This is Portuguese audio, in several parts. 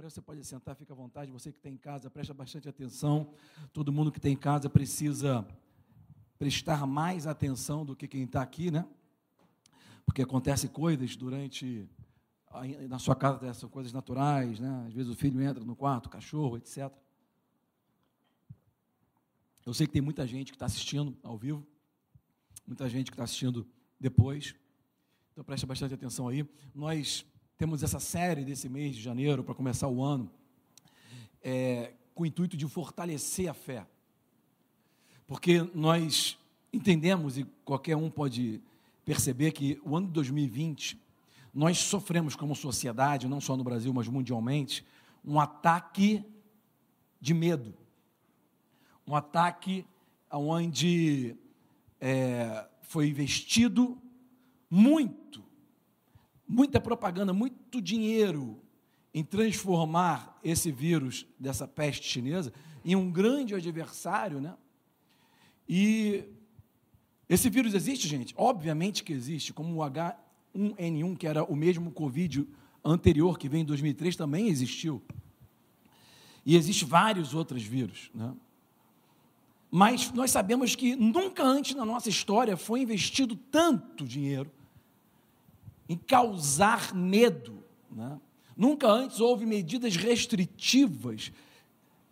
Agora você pode sentar, fica à vontade. Você que está em casa, presta bastante atenção. Todo mundo que está em casa precisa prestar mais atenção do que quem está aqui, né? Porque acontecem coisas durante. Na sua casa são coisas naturais, né? Às vezes o filho entra no quarto, cachorro, etc. Eu sei que tem muita gente que está assistindo ao vivo, muita gente que está assistindo depois. Então preste bastante atenção aí. Nós temos essa série desse mês de janeiro para começar o ano, é, com o intuito de fortalecer a fé. Porque nós entendemos, e qualquer um pode perceber, que o ano de 2020, nós sofremos como sociedade, não só no Brasil, mas mundialmente, um ataque de medo. Um ataque onde é, foi investido muito, muita propaganda, muito dinheiro em transformar esse vírus dessa peste chinesa em um grande adversário, né? E esse vírus existe, gente? Obviamente que existe, como o H1N1, que era o mesmo Covid anterior que veio em 2003, também existiu. E existem vários outros vírus, né? Mas nós sabemos que nunca antes na nossa história foi investido tanto dinheiro em causar medo. Né? Nunca antes houve medidas restritivas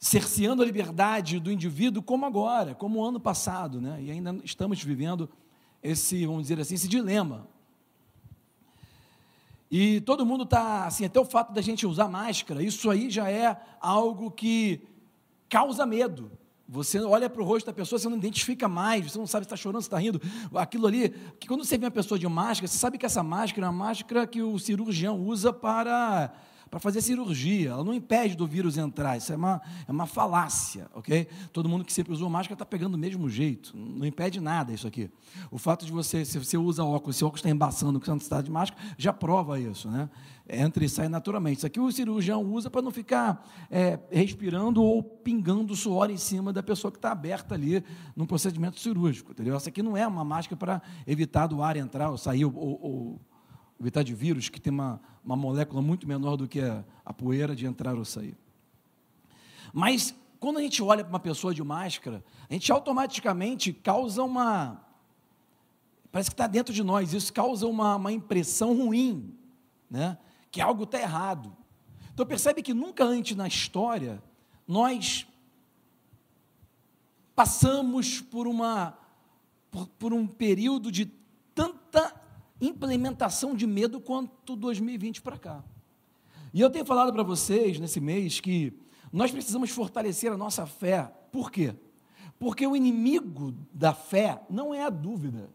cerceando a liberdade do indivíduo como agora, como o ano passado, né? E ainda estamos vivendo esse, vamos dizer assim, esse dilema. E todo mundo está, assim, até o fato da gente usar máscara, isso aí já é algo que causa medo. Você olha para o rosto da pessoa, você não identifica mais, você não sabe se está chorando, se está rindo. Aquilo ali, que quando você vê uma pessoa de máscara, você sabe que essa máscara é uma máscara que o cirurgião usa para para fazer cirurgia. Ela não impede do vírus entrar. Isso é uma, é uma falácia, ok? Todo mundo que sempre usou máscara está pegando do mesmo jeito. Não impede nada isso aqui. O fato de você, se você usa óculos, se o óculos está embaçando, que você não está de máscara, já prova isso, né? Entra e sai naturalmente. Isso aqui o cirurgião usa para não ficar é, respirando ou pingando suor em cima da pessoa que está aberta ali no procedimento cirúrgico, entendeu? Essa aqui não é uma máscara para evitar do ar entrar ou sair ou, ou evitar de vírus que tem uma, uma molécula muito menor do que a, a poeira de entrar ou sair. Mas quando a gente olha para uma pessoa de máscara, a gente automaticamente causa uma. Parece que está dentro de nós, isso causa uma, uma impressão ruim, né? Que algo está errado. Então percebe que nunca antes na história nós passamos por, uma, por, por um período de tanta implementação de medo quanto 2020 para cá. E eu tenho falado para vocês nesse mês que nós precisamos fortalecer a nossa fé. Por quê? Porque o inimigo da fé não é a dúvida.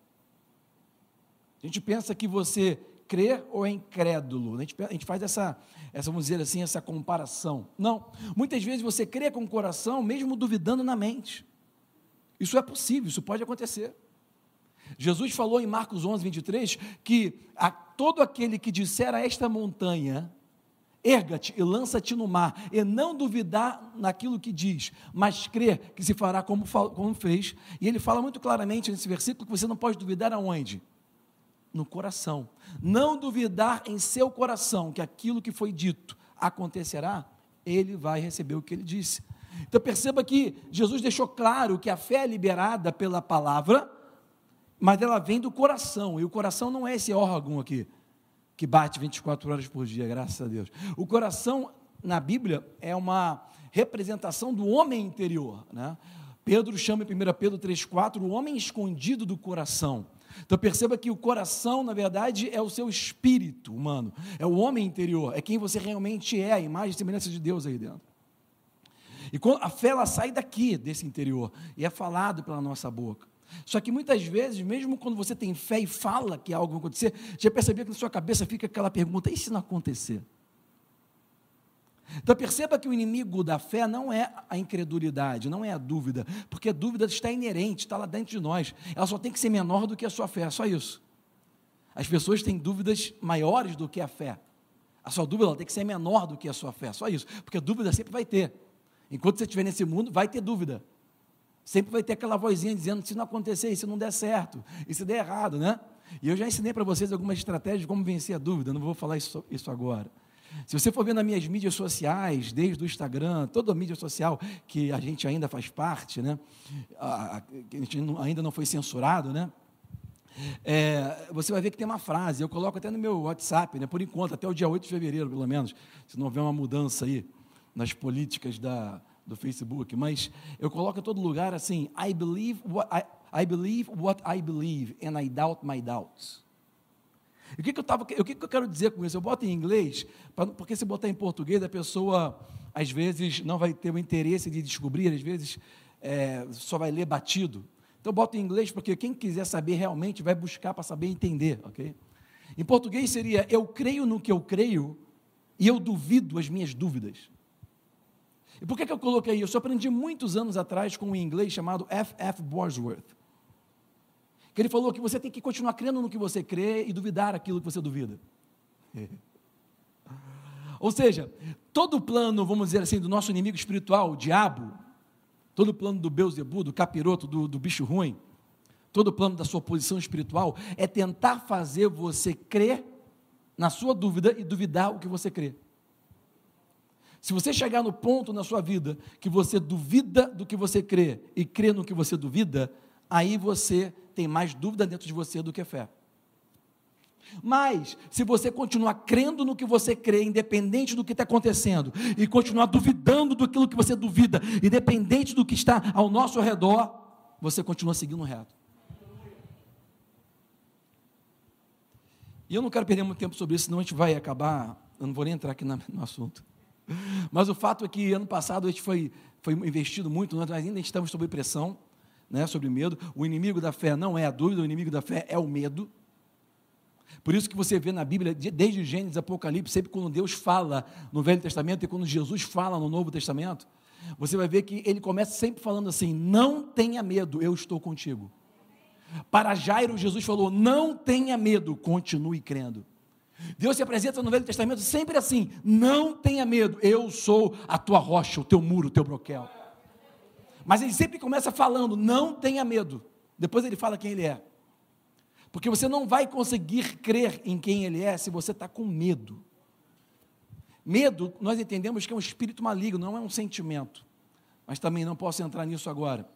A gente pensa que você crê ou é incrédulo. A gente, a gente faz essa, essa, vamos dizer assim, essa comparação. Não. Muitas vezes você crê com o coração, mesmo duvidando na mente. Isso é possível, isso pode acontecer. Jesus falou em Marcos 11, 23, que a todo aquele que disser a esta montanha, erga-te e lança-te no mar, e não duvidar naquilo que diz, mas crer que se fará como, como fez. E ele fala muito claramente nesse versículo que você não pode duvidar aonde? No coração. Não duvidar em seu coração que aquilo que foi dito acontecerá, ele vai receber o que ele disse. Então perceba que Jesus deixou claro que a fé é liberada pela palavra, mas ela vem do coração, e o coração não é esse órgão aqui, que bate 24 horas por dia, graças a Deus. O coração, na Bíblia, é uma representação do homem interior. Né? Pedro chama em 1 Pedro 3,4 o homem escondido do coração. Então perceba que o coração, na verdade, é o seu espírito humano, é o homem interior, é quem você realmente é, a imagem e semelhança de Deus aí dentro. E a fé ela sai daqui, desse interior, e é falado pela nossa boca. Só que muitas vezes, mesmo quando você tem fé e fala que algo vai acontecer, já percebeu que na sua cabeça fica aquela pergunta: e se não acontecer? Então perceba que o inimigo da fé não é a incredulidade, não é a dúvida, porque a dúvida está inerente, está lá dentro de nós. Ela só tem que ser menor do que a sua fé, só isso. As pessoas têm dúvidas maiores do que a fé. A sua dúvida tem que ser menor do que a sua fé, só isso. Porque a dúvida sempre vai ter. Enquanto você estiver nesse mundo, vai ter dúvida. Sempre vai ter aquela vozinha dizendo: se não acontecer, se não der certo, e se der errado, né? E eu já ensinei para vocês algumas estratégias de como vencer a dúvida, não vou falar isso, isso agora. Se você for ver nas minhas mídias sociais, desde o Instagram, toda a mídia social que a gente ainda faz parte, né? A, gente ainda não foi censurado, né? É, você vai ver que tem uma frase, eu coloco até no meu WhatsApp, né, por enquanto, até o dia 8 de fevereiro, pelo menos, se não houver uma mudança aí nas políticas da, do Facebook, mas eu coloco em todo lugar assim, I believe what I, I believe what I believe and I doubt my doubts. O que, que, eu tava, o que, que eu quero dizer com isso? Eu boto em inglês, porque se botar em português, a pessoa, às vezes, não vai ter o interesse de descobrir, às vezes, é, só vai ler batido. Então, eu boto em inglês, porque quem quiser saber realmente vai buscar para saber entender, ok? Em português seria, eu creio no que eu creio e eu duvido as minhas dúvidas. E por que, que eu coloquei isso? Eu aprendi muitos anos atrás com um inglês chamado F. F. Bosworth que ele falou que você tem que continuar crendo no que você crê e duvidar aquilo que você duvida. Ou seja, todo o plano, vamos dizer assim, do nosso inimigo espiritual, o diabo, todo o plano do Beuzebu, do capiroto, do, do bicho ruim, todo o plano da sua posição espiritual é tentar fazer você crer na sua dúvida e duvidar o que você crê. Se você chegar no ponto na sua vida que você duvida do que você crê e crê no que você duvida, aí você tem mais dúvida dentro de você do que fé. Mas, se você continuar crendo no que você crê, independente do que está acontecendo, e continuar duvidando daquilo que você duvida, independente do que está ao nosso redor, você continua seguindo reto. E eu não quero perder muito tempo sobre isso, senão a gente vai acabar. Eu não vou nem entrar aqui no assunto. Mas o fato é que ano passado a gente foi, foi investido muito, nós ainda estamos sob pressão né, sobre medo. O inimigo da fé não é a dúvida, o inimigo da fé é o medo. Por isso que você vê na Bíblia, desde Gênesis, Apocalipse, sempre quando Deus fala no Velho Testamento e quando Jesus fala no Novo Testamento, você vai ver que ele começa sempre falando assim: não tenha medo, eu estou contigo. Para Jairo, Jesus falou: não tenha medo, continue crendo. Deus se apresenta no Velho Testamento sempre assim: não tenha medo, eu sou a tua rocha, o teu muro, o teu broquel. Mas ele sempre começa falando: não tenha medo. Depois ele fala quem ele é. Porque você não vai conseguir crer em quem ele é se você está com medo. Medo, nós entendemos que é um espírito maligno, não é um sentimento. Mas também não posso entrar nisso agora.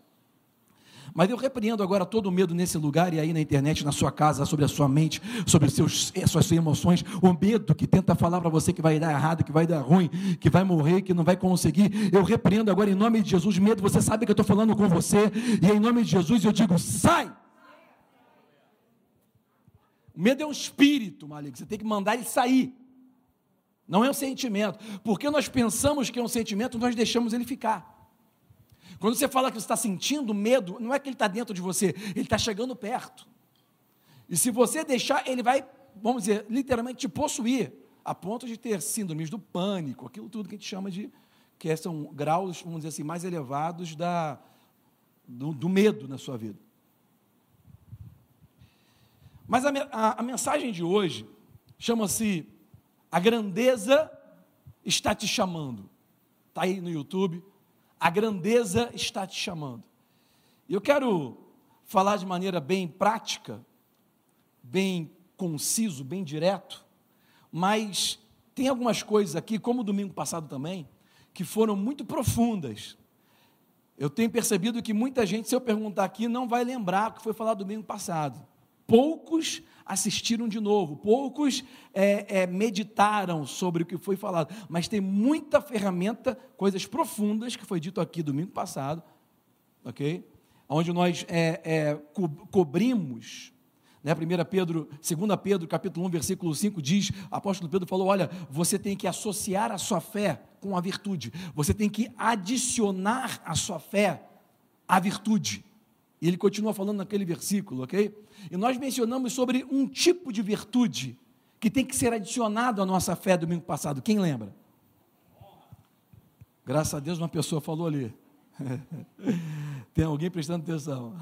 Mas eu repreendo agora todo o medo nesse lugar e aí na internet, na sua casa, sobre a sua mente, sobre seus, as suas emoções, o medo que tenta falar para você que vai dar errado, que vai dar ruim, que vai morrer, que não vai conseguir. Eu repreendo agora em nome de Jesus, medo, você sabe que eu estou falando com você, e em nome de Jesus eu digo: sai! O medo é um espírito, maligno, você tem que mandar ele sair. Não é um sentimento. Porque nós pensamos que é um sentimento, nós deixamos ele ficar. Quando você fala que você está sentindo medo, não é que ele está dentro de você, ele está chegando perto. E se você deixar, ele vai, vamos dizer, literalmente te possuir, a ponto de ter síndromes do pânico, aquilo tudo que a gente chama de, que são graus, vamos dizer assim, mais elevados da, do, do medo na sua vida. Mas a, a, a mensagem de hoje chama-se A Grandeza Está Te Chamando. Está aí no YouTube, a grandeza está te chamando. Eu quero falar de maneira bem prática, bem conciso, bem direto, mas tem algumas coisas aqui, como domingo passado também, que foram muito profundas. Eu tenho percebido que muita gente, se eu perguntar aqui, não vai lembrar o que foi falado domingo passado. Poucos assistiram de novo, poucos é, é, meditaram sobre o que foi falado, mas tem muita ferramenta, coisas profundas que foi dito aqui domingo passado, ok? Onde nós é, é co cobrimos né? 1 Pedro, 2 Pedro, capítulo 1, versículo 5 diz, apóstolo Pedro falou: olha, você tem que associar a sua fé com a virtude, você tem que adicionar a sua fé à virtude. E ele continua falando naquele versículo, ok? E nós mencionamos sobre um tipo de virtude que tem que ser adicionado à nossa fé domingo passado. Quem lembra? Graças a Deus uma pessoa falou ali. tem alguém prestando atenção.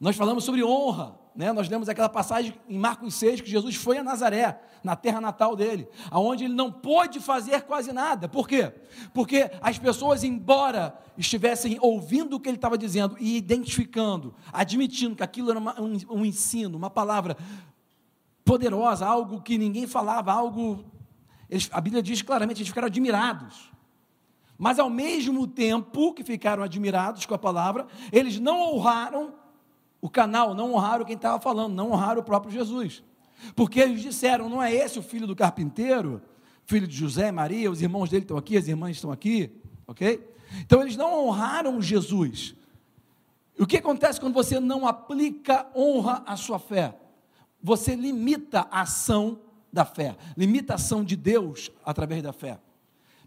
Nós falamos sobre honra, né? Nós lemos aquela passagem em Marcos 6 que Jesus foi a Nazaré, na terra natal dele, aonde ele não pôde fazer quase nada. Por quê? Porque as pessoas, embora estivessem ouvindo o que ele estava dizendo e identificando, admitindo que aquilo era uma, um, um ensino, uma palavra poderosa, algo que ninguém falava, algo eles, a Bíblia diz claramente, eles ficaram admirados. Mas ao mesmo tempo que ficaram admirados com a palavra, eles não honraram o canal, não honraram quem estava falando, não honraram o próprio Jesus. Porque eles disseram: não é esse o filho do carpinteiro, filho de José e Maria, os irmãos dele estão aqui, as irmãs estão aqui, ok? Então eles não honraram Jesus. O que acontece quando você não aplica honra à sua fé? Você limita a ação da fé, limita a ação de Deus através da fé.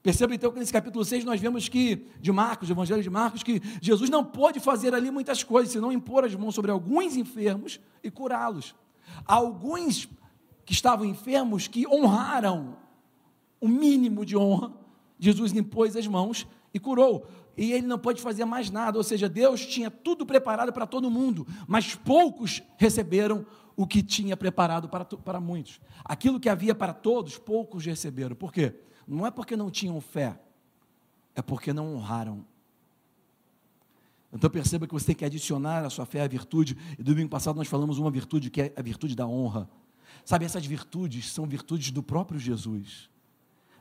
Perceba então que nesse capítulo 6 nós vemos que, de Marcos, do Evangelho de Marcos, que Jesus não pôde fazer ali muitas coisas, senão impor as mãos sobre alguns enfermos e curá-los. Alguns que estavam enfermos que honraram o mínimo de honra, Jesus impôs as mãos e curou. E ele não pode fazer mais nada, ou seja, Deus tinha tudo preparado para todo mundo, mas poucos receberam o que tinha preparado para, para muitos. Aquilo que havia para todos, poucos receberam. Por quê? Não é porque não tinham fé, é porque não honraram. Então perceba que você tem que adicionar a sua fé à virtude. E domingo passado nós falamos uma virtude que é a virtude da honra. Sabe, essas virtudes são virtudes do próprio Jesus.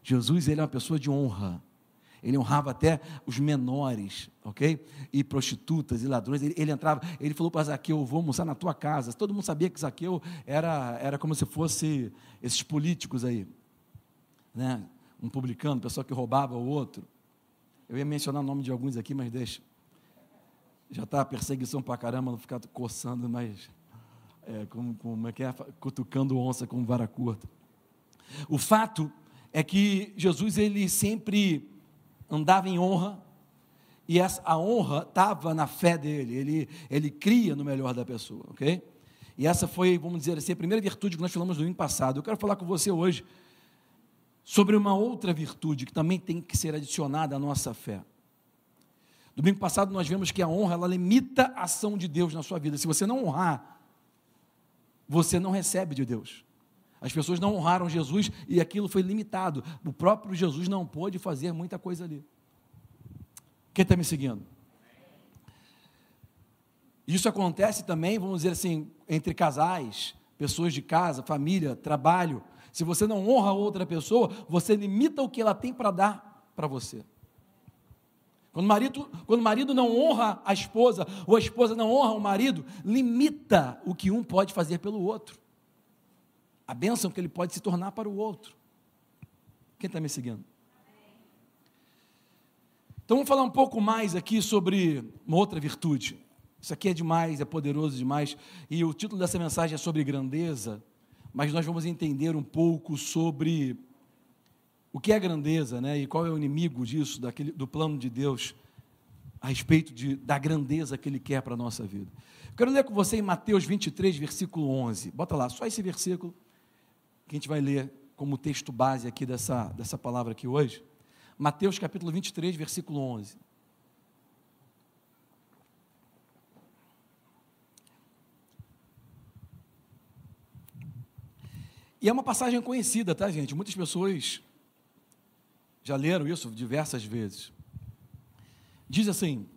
Jesus, ele é uma pessoa de honra. Ele honrava até os menores, ok? E prostitutas e ladrões. Ele, ele entrava, ele falou para Zaqueu: Vou almoçar na tua casa. Todo mundo sabia que Zaqueu era, era como se fosse esses políticos aí, né? Um publicano, pessoa que roubava o outro. Eu ia mencionar o nome de alguns aqui, mas deixa. Já está a perseguição para caramba, não ficar coçando, mas é, como, como é que é? Cutucando onça com vara curta. O fato é que Jesus ele sempre andava em honra e essa, a honra estava na fé dele. Ele ele cria no melhor da pessoa, ok? E essa foi, vamos dizer assim, a primeira virtude que nós falamos no ano passado. Eu quero falar com você hoje sobre uma outra virtude que também tem que ser adicionada à nossa fé. Domingo passado nós vemos que a honra ela limita a ação de Deus na sua vida. Se você não honrar, você não recebe de Deus. As pessoas não honraram Jesus e aquilo foi limitado. O próprio Jesus não pôde fazer muita coisa ali. Quem está me seguindo? Isso acontece também, vamos dizer assim, entre casais, pessoas de casa, família, trabalho. Se você não honra outra pessoa, você limita o que ela tem para dar para você. Quando o, marido, quando o marido não honra a esposa, ou a esposa não honra o marido, limita o que um pode fazer pelo outro. A bênção que ele pode se tornar para o outro. Quem está me seguindo? Então vamos falar um pouco mais aqui sobre uma outra virtude. Isso aqui é demais, é poderoso demais. E o título dessa mensagem é sobre grandeza mas nós vamos entender um pouco sobre o que é grandeza, né? E qual é o inimigo disso, daquele, do plano de Deus a respeito de, da grandeza que Ele quer para a nossa vida. Eu quero ler com você em Mateus 23, versículo 11. Bota lá, só esse versículo que a gente vai ler como texto base aqui dessa, dessa palavra aqui hoje. Mateus capítulo 23, versículo 11. E é uma passagem conhecida, tá, gente? Muitas pessoas já leram isso diversas vezes. Diz assim: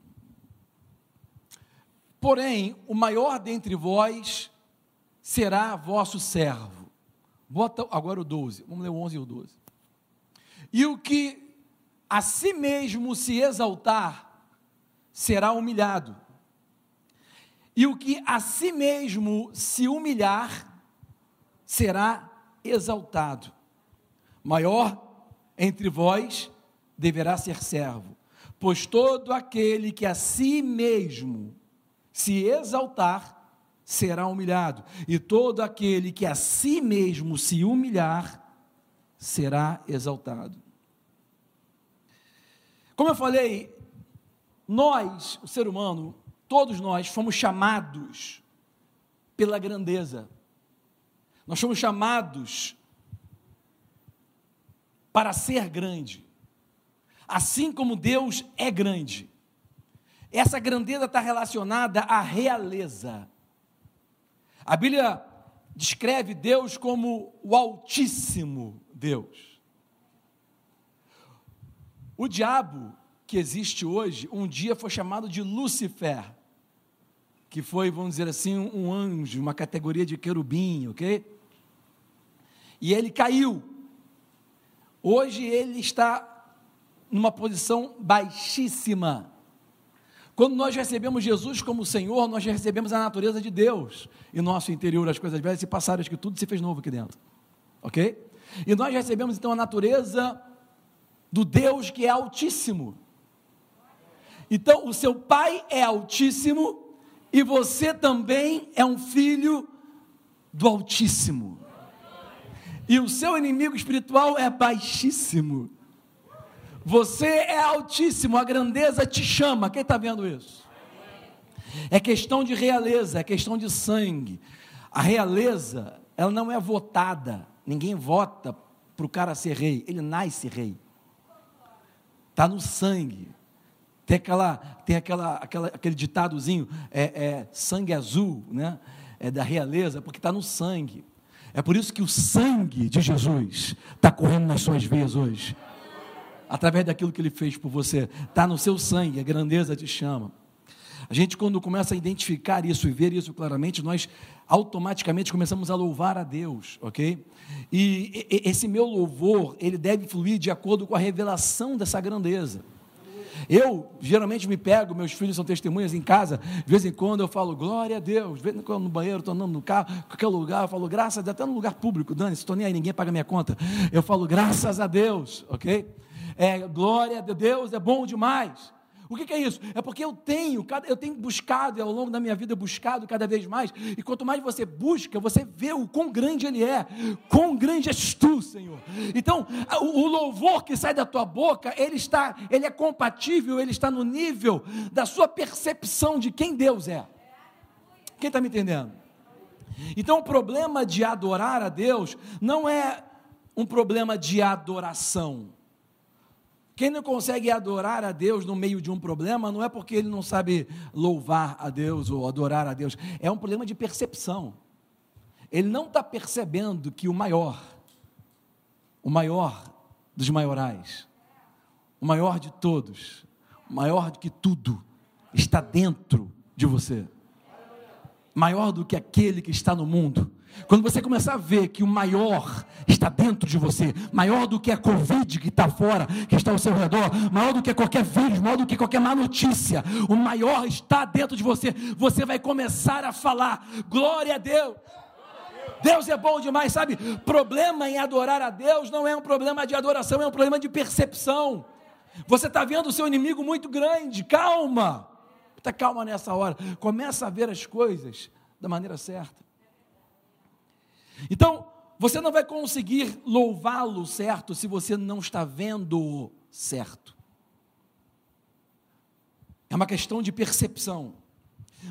Porém, o maior dentre vós será vosso servo. Bota agora o 12. Vamos ler o 11 e o 12. E o que a si mesmo se exaltar será humilhado. E o que a si mesmo se humilhar será exaltado. Maior entre vós deverá ser servo, pois todo aquele que a si mesmo se exaltar será humilhado, e todo aquele que a si mesmo se humilhar será exaltado. Como eu falei, nós, o ser humano, todos nós fomos chamados pela grandeza. Nós somos chamados para ser grande, assim como Deus é grande. Essa grandeza está relacionada à realeza. A Bíblia descreve Deus como o Altíssimo Deus. O diabo que existe hoje, um dia foi chamado de Lúcifer, que foi, vamos dizer assim, um anjo, uma categoria de querubim, ok? E ele caiu. Hoje ele está numa posição baixíssima. Quando nós recebemos Jesus como Senhor, nós recebemos a natureza de Deus e nosso interior, as coisas velhas se passaram, acho que tudo se fez novo aqui dentro. Ok? E nós recebemos então a natureza do Deus que é Altíssimo. Então, o seu pai é Altíssimo e você também é um filho do Altíssimo. E o seu inimigo espiritual é baixíssimo. Você é altíssimo, a grandeza te chama. Quem está vendo isso? É questão de realeza, é questão de sangue. A realeza, ela não é votada. Ninguém vota para o cara ser rei. Ele nasce rei. Está no sangue. Tem, aquela, tem aquela, aquela, aquele ditadozinho, é, é, sangue azul, né? É da realeza, porque está no sangue. É por isso que o sangue de Jesus está correndo nas suas veias hoje. Através daquilo que ele fez por você. Está no seu sangue, a grandeza te chama. A gente, quando começa a identificar isso e ver isso claramente, nós automaticamente começamos a louvar a Deus, ok? E esse meu louvor, ele deve fluir de acordo com a revelação dessa grandeza. Eu geralmente me pego, meus filhos são testemunhas em casa, de vez em quando eu falo, glória a Deus, de vez em quando no banheiro, estou andando no carro, qualquer lugar, eu falo, graças a Deus, até no lugar público, Dani, estou nem aí, ninguém paga minha conta, eu falo, graças a Deus, ok? É, glória a Deus, é bom demais. O que, que, é isso? É porque eu tenho, eu tenho buscado, e ao longo da minha vida buscado cada vez mais, e quanto mais você busca, você vê o quão grande Ele é, quão grande és tu, Senhor. Então, o, louvor que sai da tua boca, ele está, ele é compatível, ele está no nível da sua percepção de quem Deus é. Quem está me entendendo? Então, o problema de adorar a Deus não é um problema de adoração. Quem não consegue adorar a Deus no meio de um problema, não é porque ele não sabe louvar a Deus ou adorar a Deus, é um problema de percepção. Ele não está percebendo que o maior, o maior dos maiorais, o maior de todos, o maior do que tudo, está dentro de você. Maior do que aquele que está no mundo, quando você começar a ver que o maior está dentro de você, maior do que a Covid que está fora, que está ao seu redor, maior do que qualquer vírus, maior do que qualquer má notícia, o maior está dentro de você, você vai começar a falar: glória a Deus. Deus é bom demais, sabe? Problema em adorar a Deus não é um problema de adoração, é um problema de percepção. Você está vendo o seu inimigo muito grande, calma. Está calma nessa hora. Começa a ver as coisas da maneira certa. Então, você não vai conseguir louvá-lo certo se você não está vendo certo. É uma questão de percepção.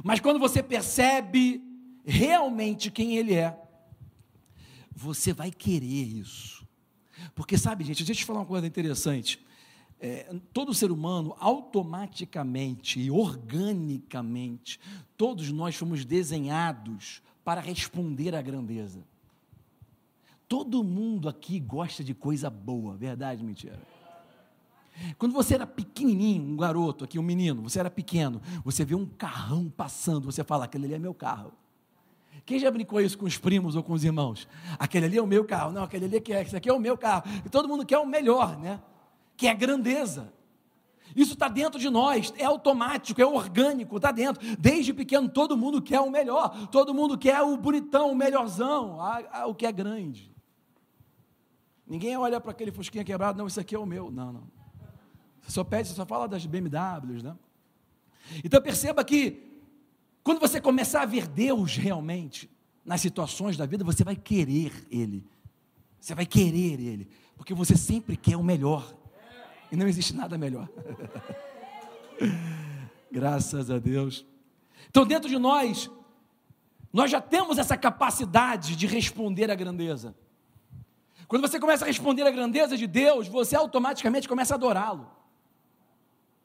Mas quando você percebe realmente quem ele é, você vai querer isso. Porque sabe, gente, deixa eu te falar uma coisa interessante. É, todo ser humano, automaticamente e organicamente, todos nós fomos desenhados para responder à grandeza. Todo mundo aqui gosta de coisa boa, verdade, mentira? Quando você era pequenininho, um garoto aqui, um menino, você era pequeno, você vê um carrão passando, você fala, aquele ali é meu carro. Quem já brincou isso com os primos ou com os irmãos? Aquele ali é o meu carro, não, aquele ali é que é, esse aqui é o meu carro. E todo mundo quer o melhor, né? Que é grandeza. Isso está dentro de nós, é automático, é orgânico, está dentro. Desde pequeno, todo mundo quer o melhor, todo mundo quer o bonitão, o melhorzão, a, a, o que é grande. Ninguém olha para aquele fusquinha quebrado, não, isso aqui é o meu. Não, não. Você só pede, você só fala das BMWs, né? Então perceba que quando você começar a ver Deus realmente nas situações da vida, você vai querer Ele. Você vai querer Ele, porque você sempre quer o melhor. E não existe nada melhor. Graças a Deus. Então, dentro de nós, nós já temos essa capacidade de responder à grandeza. Quando você começa a responder à grandeza de Deus, você automaticamente começa a adorá-lo.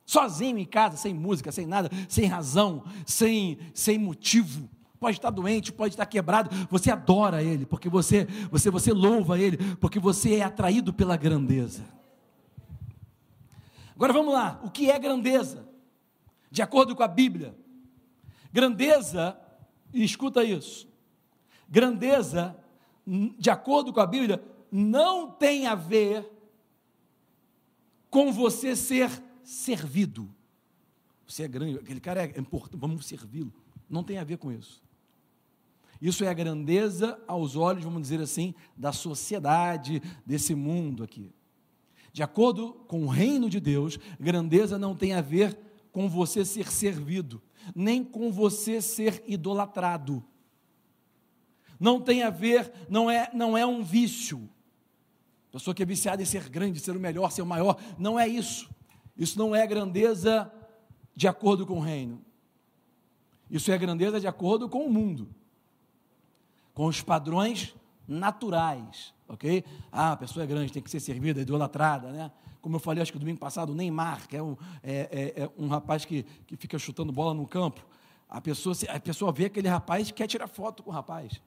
Sozinho em casa, sem música, sem nada, sem razão, sem, sem motivo. Pode estar doente, pode estar quebrado, você adora Ele, porque você, você, você louva Ele, porque você é atraído pela grandeza. Agora vamos lá, o que é grandeza? De acordo com a Bíblia, grandeza, e escuta isso, grandeza, de acordo com a Bíblia, não tem a ver com você ser servido. Você é grande, aquele cara é importante, vamos servi-lo. Não tem a ver com isso. Isso é a grandeza aos olhos, vamos dizer assim, da sociedade, desse mundo aqui. De acordo com o reino de Deus, grandeza não tem a ver com você ser servido, nem com você ser idolatrado. Não tem a ver, não é, não é um vício. Pessoa que é viciada em ser grande, ser o melhor, ser o maior, não é isso. Isso não é grandeza de acordo com o reino. Isso é grandeza de acordo com o mundo, com os padrões naturais, ok? Ah, a pessoa é grande, tem que ser servida, idolatrada, né? Como eu falei, acho que domingo passado, o Neymar, que é um, é, é, é um rapaz que, que fica chutando bola no campo, a pessoa, a pessoa vê aquele rapaz e quer tirar foto com o rapaz.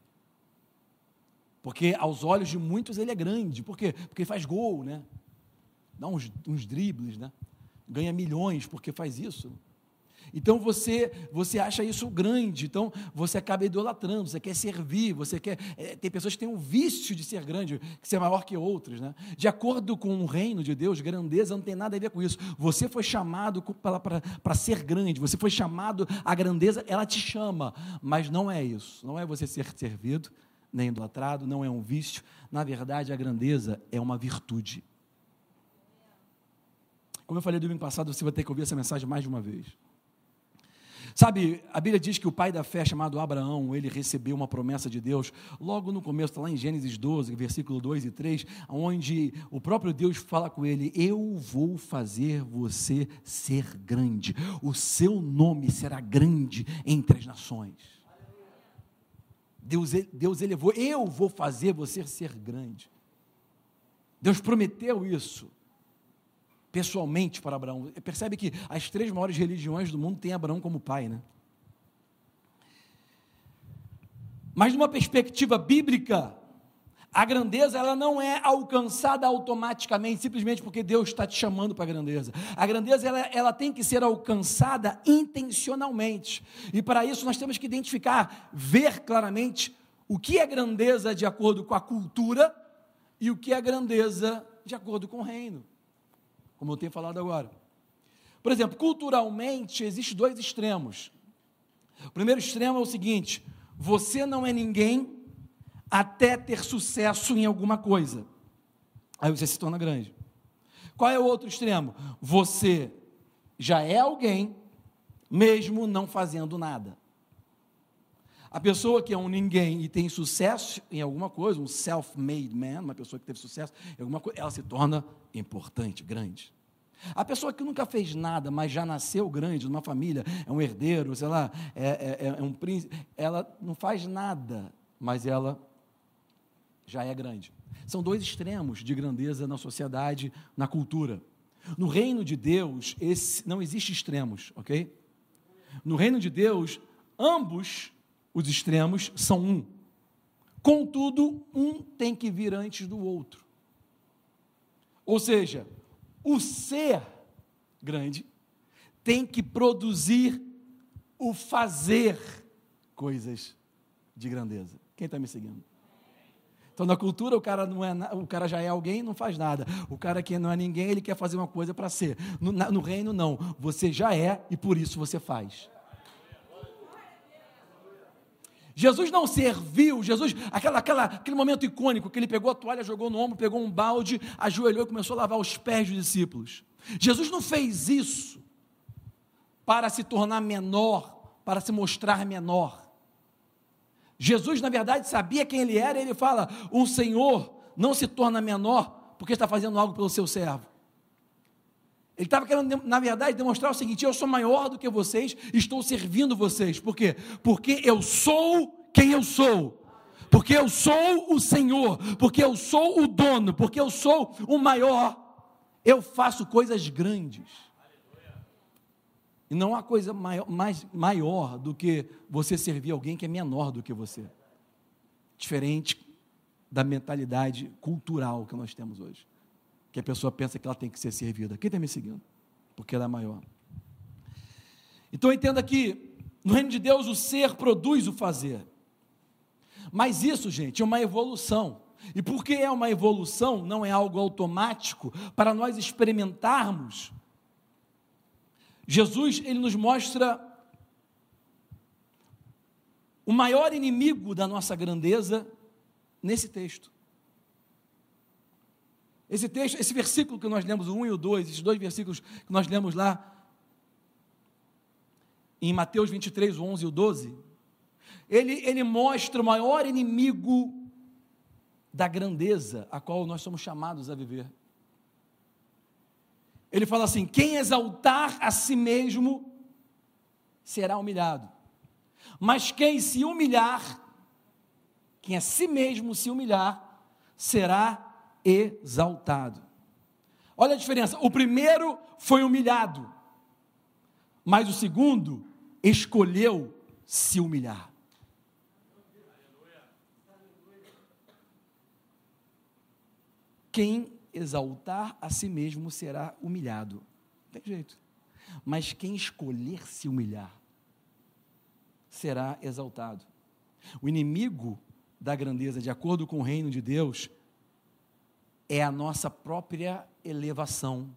Porque aos olhos de muitos ele é grande. Por quê? Porque faz gol, né? Dá uns, uns dribles, né? Ganha milhões porque faz isso. Então você você acha isso grande, então você acaba idolatrando, você quer servir, você quer. É, tem pessoas que têm um vício de ser grande, que ser maior que outras. Né? De acordo com o reino de Deus, grandeza não tem nada a ver com isso. Você foi chamado para ser grande, você foi chamado, a grandeza, ela te chama, mas não é isso. Não é você ser servido, nem idolatrado, não é um vício. Na verdade, a grandeza é uma virtude. Como eu falei domingo passado, você vai ter que ouvir essa mensagem mais de uma vez. Sabe, a Bíblia diz que o pai da fé, chamado Abraão, ele recebeu uma promessa de Deus, logo no começo, está lá em Gênesis 12, versículo 2 e 3, onde o próprio Deus fala com ele: Eu vou fazer você ser grande, o seu nome será grande entre as nações. Deus, Deus elevou, eu vou fazer você ser grande. Deus prometeu isso pessoalmente para Abraão. Percebe que as três maiores religiões do mundo têm Abraão como pai, né? Mas numa perspectiva bíblica, a grandeza ela não é alcançada automaticamente, simplesmente porque Deus está te chamando para a grandeza. A grandeza ela, ela tem que ser alcançada intencionalmente. E para isso nós temos que identificar, ver claramente o que é grandeza de acordo com a cultura e o que é grandeza de acordo com o reino. Como eu tenho falado agora. Por exemplo, culturalmente existem dois extremos. O primeiro extremo é o seguinte: você não é ninguém até ter sucesso em alguma coisa. Aí você se torna grande. Qual é o outro extremo? Você já é alguém, mesmo não fazendo nada. A pessoa que é um ninguém e tem sucesso em alguma coisa, um self-made man, uma pessoa que teve sucesso em alguma coisa, ela se torna importante, grande. A pessoa que nunca fez nada, mas já nasceu grande, numa família, é um herdeiro, sei lá, é, é, é um príncipe, ela não faz nada, mas ela já é grande. São dois extremos de grandeza na sociedade, na cultura. No reino de Deus, esse, não existe extremos, ok? No reino de Deus, ambos os extremos são um. Contudo, um tem que vir antes do outro. Ou seja, o ser grande tem que produzir o fazer coisas de grandeza. Quem está me seguindo? Então, na cultura, o cara, não é, o cara já é alguém não faz nada. O cara que não é ninguém, ele quer fazer uma coisa para ser. No, no reino, não. Você já é e por isso você faz. Jesus não serviu, Jesus, aquela, aquela, aquele momento icônico que ele pegou a toalha, jogou no ombro, pegou um balde, ajoelhou e começou a lavar os pés dos discípulos. Jesus não fez isso para se tornar menor, para se mostrar menor. Jesus, na verdade, sabia quem ele era, e ele fala: um senhor não se torna menor porque está fazendo algo pelo seu servo. Ele estava querendo, na verdade, demonstrar o seguinte: eu sou maior do que vocês, estou servindo vocês. Por quê? Porque eu sou quem eu sou. Porque eu sou o Senhor, porque eu sou o dono, porque eu sou o maior. Eu faço coisas grandes. E não há coisa maior, mais, maior do que você servir alguém que é menor do que você. Diferente da mentalidade cultural que nós temos hoje. Que a pessoa pensa que ela tem que ser servida. Quem está me seguindo? Porque ela é maior. Então entenda que no reino de Deus o ser produz o fazer. Mas isso, gente, é uma evolução. E porque é uma evolução, não é algo automático, para nós experimentarmos, Jesus ele nos mostra o maior inimigo da nossa grandeza nesse texto. Esse texto, esse versículo que nós lemos, o 1 e o 2, esses dois versículos que nós lemos lá, em Mateus 23, o 11 e o 12, ele, ele mostra o maior inimigo da grandeza a qual nós somos chamados a viver. Ele fala assim: quem exaltar a si mesmo será humilhado, mas quem se humilhar, quem a si mesmo se humilhar, será exaltado. Olha a diferença: o primeiro foi humilhado, mas o segundo escolheu se humilhar. Quem exaltar a si mesmo será humilhado. Não tem jeito. Mas quem escolher se humilhar será exaltado. O inimigo da grandeza, de acordo com o reino de Deus, é a nossa própria elevação.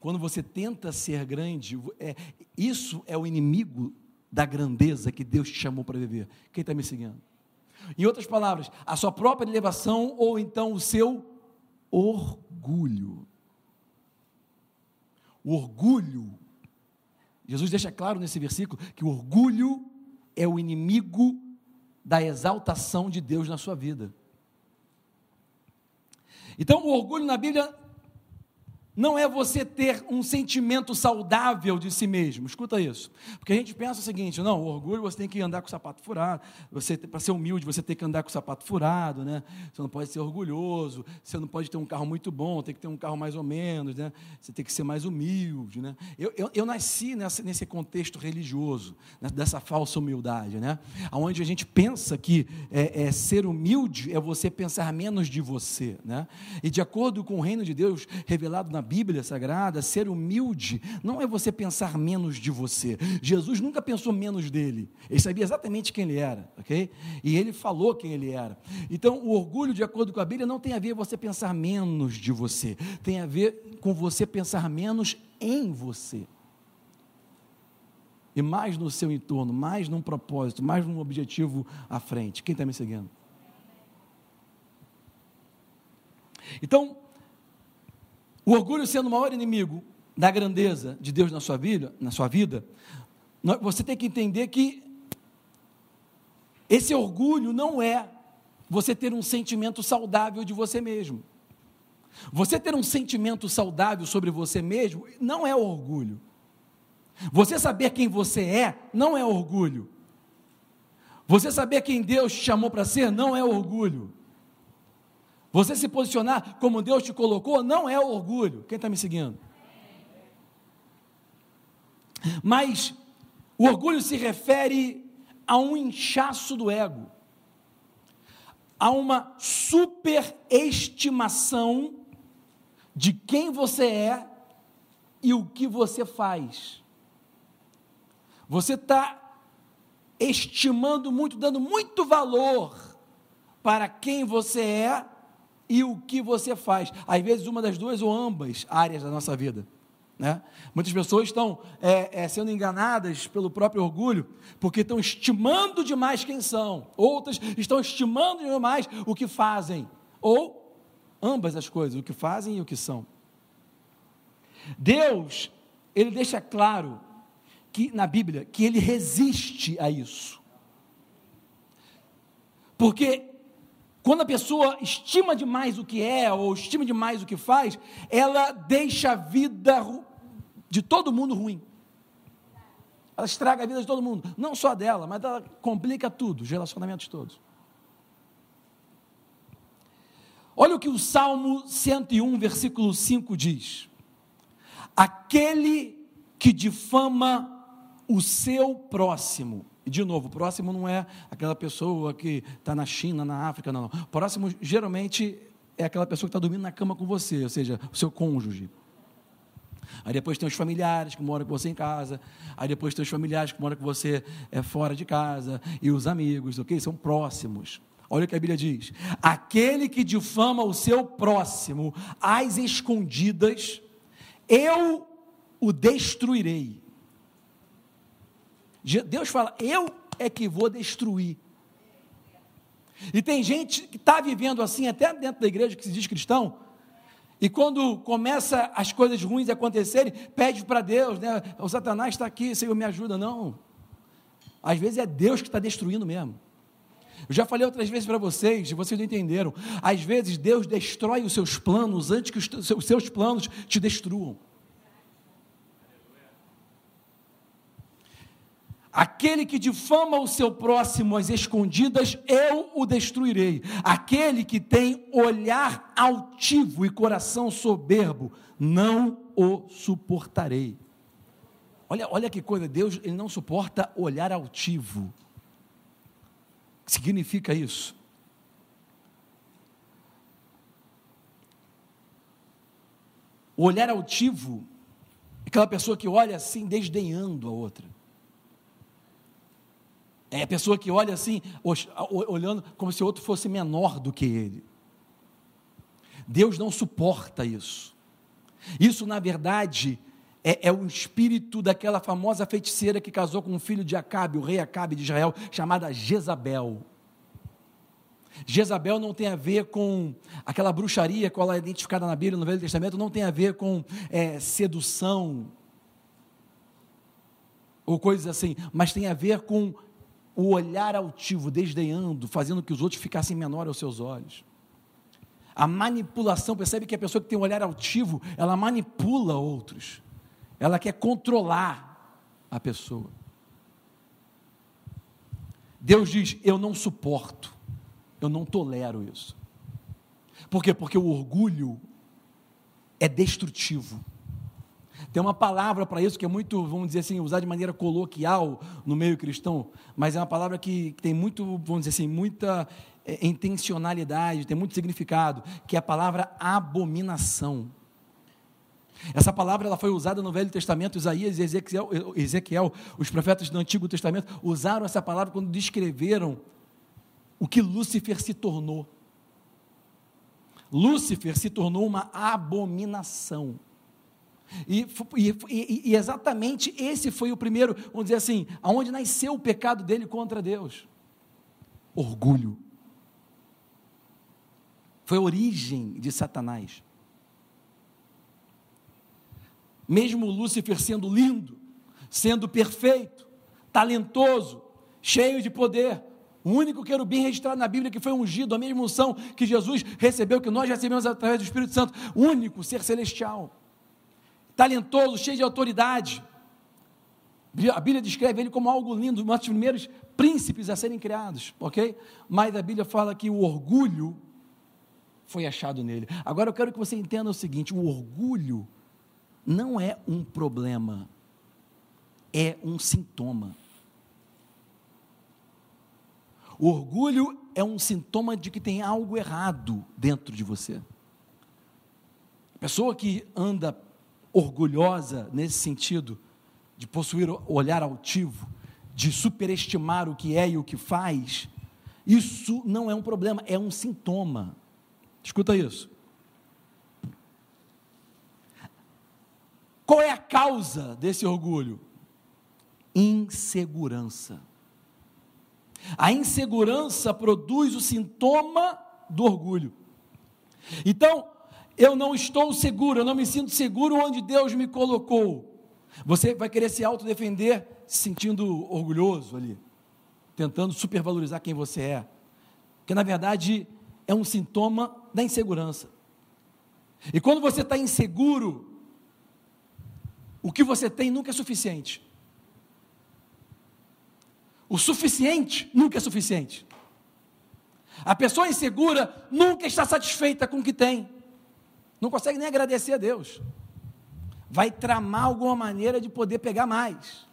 Quando você tenta ser grande, é, isso é o inimigo da grandeza que Deus te chamou para viver. Quem está me seguindo? Em outras palavras, a sua própria elevação ou então o seu orgulho. O orgulho, Jesus deixa claro nesse versículo que o orgulho é o inimigo da exaltação de Deus na sua vida. Então, o orgulho na Bíblia não é você ter um sentimento saudável de si mesmo. Escuta isso. Porque a gente pensa o seguinte: não, o orgulho você tem que andar com o sapato furado. Você para ser humilde, você tem que andar com o sapato furado, né? Você não pode ser orgulhoso, você não pode ter um carro muito bom, tem que ter um carro mais ou menos, né? Você tem que ser mais humilde, né? Eu, eu, eu nasci nessa, nesse contexto religioso, né? dessa falsa humildade, né? Onde a gente pensa que é, é, ser humilde é você pensar menos de você, né? E de acordo com o reino de Deus revelado na Bíblia Sagrada, ser humilde não é você pensar menos de você. Jesus nunca pensou menos dele. Ele sabia exatamente quem ele era, ok? E ele falou quem ele era. Então, o orgulho, de acordo com a Bíblia, não tem a ver você pensar menos de você. Tem a ver com você pensar menos em você. E mais no seu entorno, mais num propósito, mais num objetivo à frente. Quem está me seguindo? Então, o orgulho sendo o maior inimigo da grandeza de Deus na sua vida, na sua vida, você tem que entender que esse orgulho não é você ter um sentimento saudável de você mesmo. Você ter um sentimento saudável sobre você mesmo não é orgulho. Você saber quem você é não é orgulho. Você saber quem Deus te chamou para ser não é orgulho. Você se posicionar como Deus te colocou não é orgulho. Quem está me seguindo? Mas o orgulho se refere a um inchaço do ego, a uma superestimação de quem você é e o que você faz. Você está estimando muito, dando muito valor para quem você é e o que você faz. Às vezes, uma das duas ou ambas áreas da nossa vida. Né? Muitas pessoas estão é, é, sendo enganadas pelo próprio orgulho, porque estão estimando demais quem são, outras estão estimando demais o que fazem, ou ambas as coisas, o que fazem e o que são. Deus, ele deixa claro que na Bíblia que ele resiste a isso. Porque quando a pessoa estima demais o que é ou estima demais o que faz, ela deixa a vida de todo mundo ruim. Ela estraga a vida de todo mundo, não só dela, mas ela complica tudo, os relacionamentos todos. Olha o que o Salmo 101, versículo 5 diz: Aquele que difama o seu próximo e, de novo, próximo não é aquela pessoa que está na China, na África, não. Próximo, geralmente, é aquela pessoa que está dormindo na cama com você, ou seja, o seu cônjuge. Aí depois tem os familiares que moram com você em casa. Aí depois tem os familiares que moram com você é, fora de casa. E os amigos, ok? São próximos. Olha o que a Bíblia diz: aquele que difama o seu próximo às escondidas, eu o destruirei. Deus fala, eu é que vou destruir. E tem gente que está vivendo assim, até dentro da igreja que se diz cristão, e quando começa as coisas ruins acontecerem, pede para Deus, né? O Satanás está aqui, Senhor, me ajuda. Não. Às vezes é Deus que está destruindo mesmo. Eu já falei outras vezes para vocês, e vocês não entenderam. Às vezes Deus destrói os seus planos antes que os seus planos te destruam. Aquele que difama o seu próximo às escondidas, eu o destruirei. Aquele que tem olhar altivo e coração soberbo, não o suportarei. Olha, olha que coisa, Deus ele não suporta olhar altivo. O que significa isso? O olhar altivo é aquela pessoa que olha assim, desdenhando a outra. É a pessoa que olha assim, olhando como se o outro fosse menor do que ele. Deus não suporta isso. Isso, na verdade, é, é, o espírito daquela famosa feiticeira que casou com o filho de Acabe, o rei Acabe de Israel, chamada Jezabel. Jezabel não tem a ver com aquela bruxaria que ela é identificada na Bíblia, no Velho Testamento, não tem a ver com é, sedução ou coisas assim, mas tem a ver com o olhar altivo, desdenhando, fazendo que os outros ficassem menores aos seus olhos. A manipulação, percebe que a pessoa que tem um olhar altivo, ela manipula outros. Ela quer controlar a pessoa. Deus diz: Eu não suporto, eu não tolero isso. Por quê? Porque o orgulho é destrutivo. Tem uma palavra para isso que é muito, vamos dizer assim, usada de maneira coloquial no meio cristão, mas é uma palavra que, que tem muito, vamos dizer assim, muita é, intencionalidade, tem muito significado, que é a palavra abominação. Essa palavra ela foi usada no Velho Testamento, Isaías e Ezequiel, Ezequiel, os profetas do Antigo Testamento, usaram essa palavra quando descreveram o que Lúcifer se tornou. Lúcifer se tornou uma abominação. E, e, e, exatamente esse foi o primeiro, vamos dizer assim, aonde nasceu o pecado dele contra Deus. Orgulho. Foi a origem de Satanás. Mesmo Lúcifer sendo lindo, sendo perfeito, talentoso, cheio de poder, o único querubim registrado na Bíblia que foi ungido, a mesma unção que Jesus recebeu, que nós recebemos através do Espírito Santo, único ser celestial talentoso, cheio de autoridade. A Bíblia descreve ele como algo lindo, um dos primeiros príncipes a serem criados, ok? Mas a Bíblia fala que o orgulho foi achado nele. Agora eu quero que você entenda o seguinte: o orgulho não é um problema, é um sintoma. O orgulho é um sintoma de que tem algo errado dentro de você. A pessoa que anda orgulhosa nesse sentido, de possuir olhar altivo, de superestimar o que é e o que faz, isso não é um problema, é um sintoma. Escuta isso. Qual é a causa desse orgulho? Insegurança. A insegurança produz o sintoma do orgulho. Então, eu não estou seguro, eu não me sinto seguro onde Deus me colocou. Você vai querer se autodefender se sentindo orgulhoso ali, tentando supervalorizar quem você é. Que na verdade é um sintoma da insegurança. E quando você está inseguro, o que você tem nunca é suficiente. O suficiente nunca é suficiente. A pessoa insegura nunca está satisfeita com o que tem. Não consegue nem agradecer a Deus. Vai tramar alguma maneira de poder pegar mais.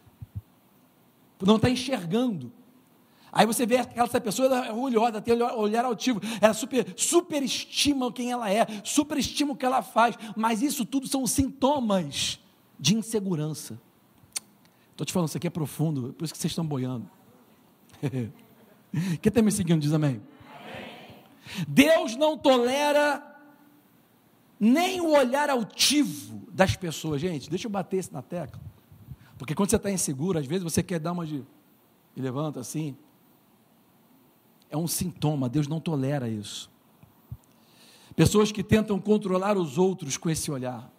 Não está enxergando. Aí você vê aquela pessoa ela é orgulhosa, tem olhar altivo, ela super, superestima quem ela é, superestima o que ela faz, mas isso tudo são sintomas de insegurança. Estou te falando, isso aqui é profundo, por isso que vocês estão boiando. Quem está me seguindo diz amém. amém. Deus não tolera nem o olhar altivo das pessoas. Gente, deixa eu bater isso na tecla. Porque quando você está inseguro, às vezes você quer dar uma de. E levanta assim. É um sintoma, Deus não tolera isso. Pessoas que tentam controlar os outros com esse olhar.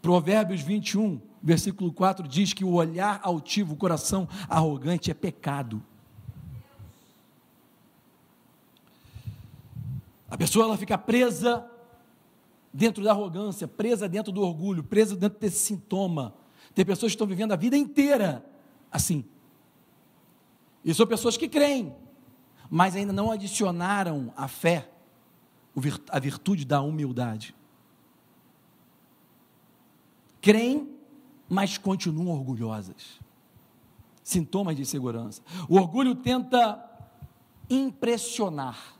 Provérbios 21, versículo 4 diz que o olhar altivo, o coração arrogante é pecado. A pessoa ela fica presa dentro da arrogância, presa dentro do orgulho, presa dentro desse sintoma. Tem pessoas que estão vivendo a vida inteira assim. E são pessoas que creem, mas ainda não adicionaram a fé, a virtude da humildade. Creem, mas continuam orgulhosas. Sintomas de insegurança. O orgulho tenta impressionar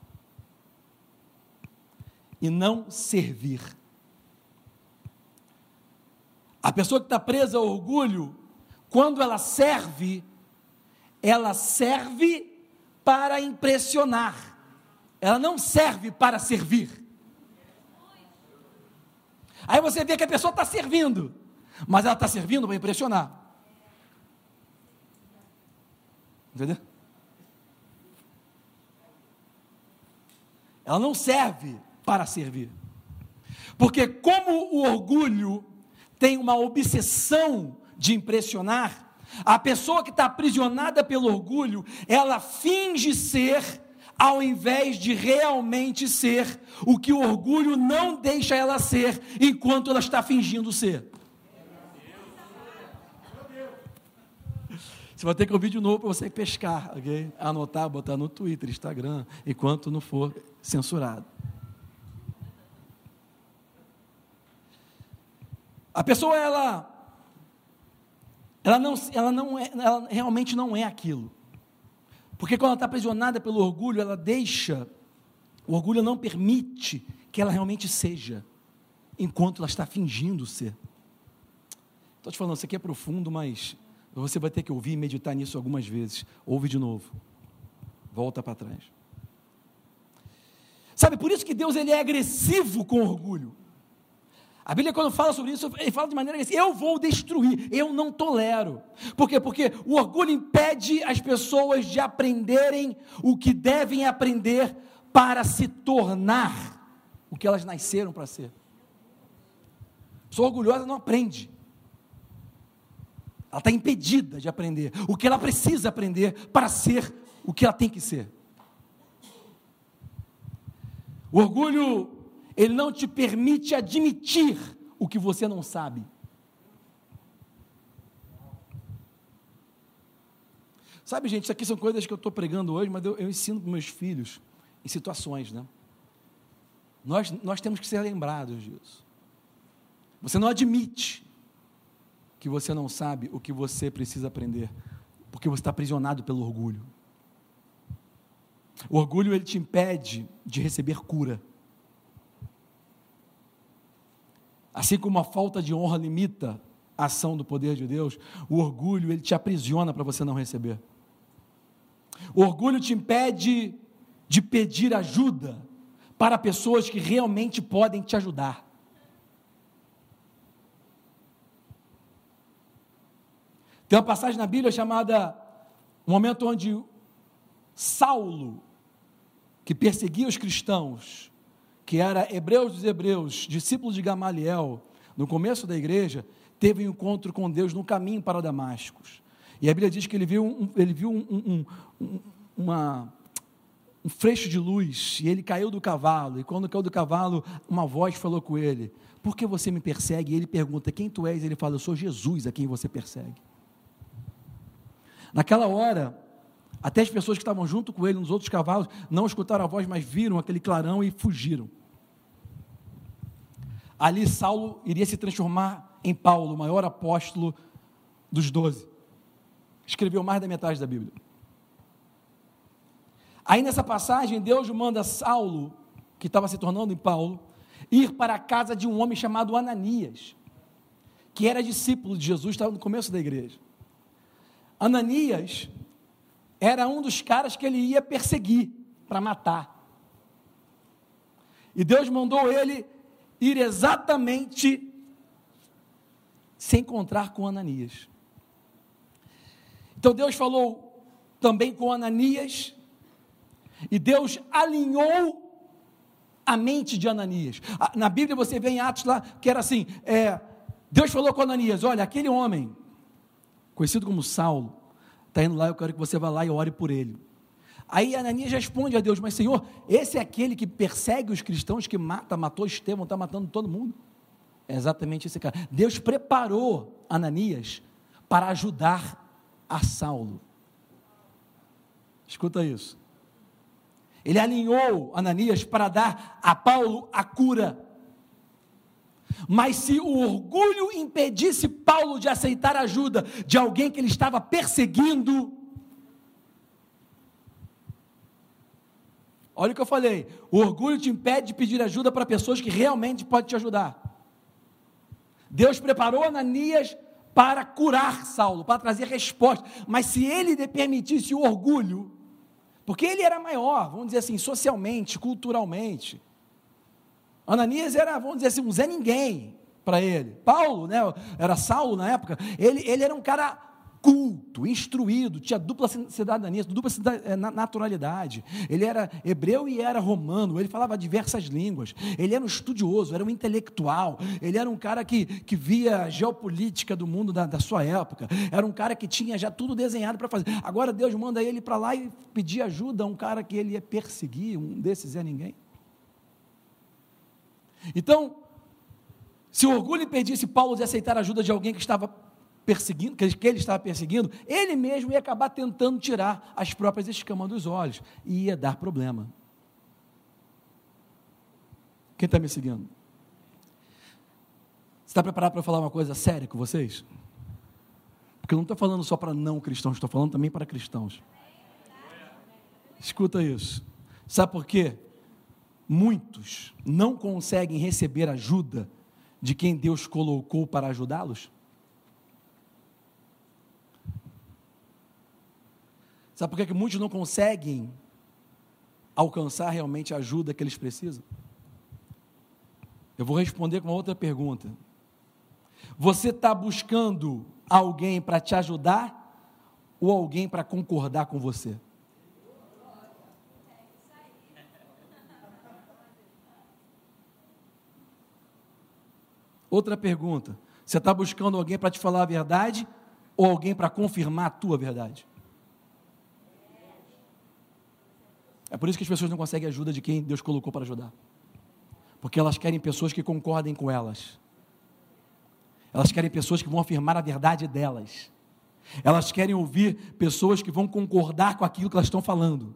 e não servir. A pessoa que está presa ao orgulho, quando ela serve, ela serve para impressionar, ela não serve para servir. Aí você vê que a pessoa está servindo, mas ela está servindo para impressionar. Entendeu? Ela não serve para servir. Porque, como o orgulho tem uma obsessão de impressionar, a pessoa que está aprisionada pelo orgulho, ela finge ser, ao invés de realmente ser o que o orgulho não deixa ela ser, enquanto ela está fingindo ser. Você vai ter que ouvir de novo para você pescar, ok? Anotar, botar no Twitter, Instagram, enquanto não for censurado. A pessoa, ela, ela, não, ela, não é, ela realmente não é aquilo. Porque quando ela está aprisionada pelo orgulho, ela deixa, o orgulho não permite que ela realmente seja, enquanto ela está fingindo ser. Estou te falando, isso aqui é profundo, mas você vai ter que ouvir e meditar nisso algumas vezes. Ouve de novo. Volta para trás. Sabe, por isso que Deus ele é agressivo com orgulho. A Bíblia, quando fala sobre isso, ele fala de maneira assim: eu vou destruir, eu não tolero. Por quê? Porque o orgulho impede as pessoas de aprenderem o que devem aprender para se tornar o que elas nasceram para ser. Sou orgulhosa, não aprende. Ela está impedida de aprender o que ela precisa aprender para ser o que ela tem que ser. O orgulho ele não te permite admitir o que você não sabe. Sabe, gente, isso aqui são coisas que eu estou pregando hoje, mas eu, eu ensino para meus filhos em situações, né? Nós, nós temos que ser lembrados disso. Você não admite que você não sabe o que você precisa aprender, porque você está aprisionado pelo orgulho. O orgulho ele te impede de receber cura. Assim como a falta de honra limita a ação do poder de Deus, o orgulho ele te aprisiona para você não receber. O orgulho te impede de pedir ajuda para pessoas que realmente podem te ajudar. Tem uma passagem na Bíblia chamada um momento onde Saulo, que perseguia os cristãos, que era hebreus dos hebreus, discípulo de Gamaliel, no começo da igreja, teve um encontro com Deus no caminho para Damascus. E a Bíblia diz que ele viu um, ele viu um, um, uma, um freixo de luz, e ele caiu do cavalo, e quando caiu do cavalo, uma voz falou com ele, por que você me persegue? E ele pergunta, quem tu és? Ele fala, eu sou Jesus a quem você persegue. Naquela hora, até as pessoas que estavam junto com ele nos outros cavalos não escutaram a voz, mas viram aquele clarão e fugiram. Ali Saulo iria se transformar em Paulo, o maior apóstolo dos doze. Escreveu mais da metade da Bíblia. Aí nessa passagem, Deus manda Saulo, que estava se tornando em Paulo, ir para a casa de um homem chamado Ananias, que era discípulo de Jesus, estava no começo da igreja. Ananias era um dos caras que ele ia perseguir para matar. E Deus mandou ele ir exatamente se encontrar com Ananias. Então Deus falou também com Ananias, e Deus alinhou a mente de Ananias. Na Bíblia você vê em Atos lá que era assim: é, Deus falou com Ananias: olha, aquele homem, conhecido como Saulo, está indo lá, eu quero que você vá lá e ore por ele. Aí Ananias responde a Deus: Mas Senhor, esse é aquele que persegue os cristãos, que mata, matou Estevão, está matando todo mundo. É exatamente esse cara. Deus preparou Ananias para ajudar a Saulo. Escuta isso. Ele alinhou Ananias para dar a Paulo a cura. Mas se o orgulho impedisse Paulo de aceitar a ajuda de alguém que ele estava perseguindo, olha o que eu falei: o orgulho te impede de pedir ajuda para pessoas que realmente podem te ajudar. Deus preparou Ananias para curar Saulo, para trazer resposta, mas se ele permitisse o orgulho, porque ele era maior, vamos dizer assim, socialmente, culturalmente. Ananias era, vamos dizer assim, um Zé Ninguém para ele. Paulo, né, era Saulo na época, ele, ele era um cara culto, instruído, tinha dupla cidadania, dupla eh, naturalidade. Ele era hebreu e era romano, ele falava diversas línguas. Ele era um estudioso, era um intelectual. Ele era um cara que, que via a geopolítica do mundo da, da sua época. Era um cara que tinha já tudo desenhado para fazer. Agora Deus manda ele para lá e pedir ajuda a um cara que ele ia perseguir, um desses é ninguém. Então, se o orgulho impedisse Paulo de aceitar a ajuda de alguém que estava perseguindo, que ele estava perseguindo, ele mesmo ia acabar tentando tirar as próprias escamas dos olhos e ia dar problema. Quem está me seguindo? Está preparado para falar uma coisa séria com vocês? Porque eu não estou falando só para não cristãos, estou falando também para cristãos. Escuta isso. Sabe por quê? Muitos não conseguem receber ajuda de quem Deus colocou para ajudá-los? Sabe por que, que muitos não conseguem alcançar realmente a ajuda que eles precisam? Eu vou responder com uma outra pergunta. Você está buscando alguém para te ajudar ou alguém para concordar com você? Outra pergunta: você está buscando alguém para te falar a verdade ou alguém para confirmar a tua verdade? É por isso que as pessoas não conseguem ajuda de quem Deus colocou para ajudar. Porque elas querem pessoas que concordem com elas. Elas querem pessoas que vão afirmar a verdade delas. Elas querem ouvir pessoas que vão concordar com aquilo que elas estão falando.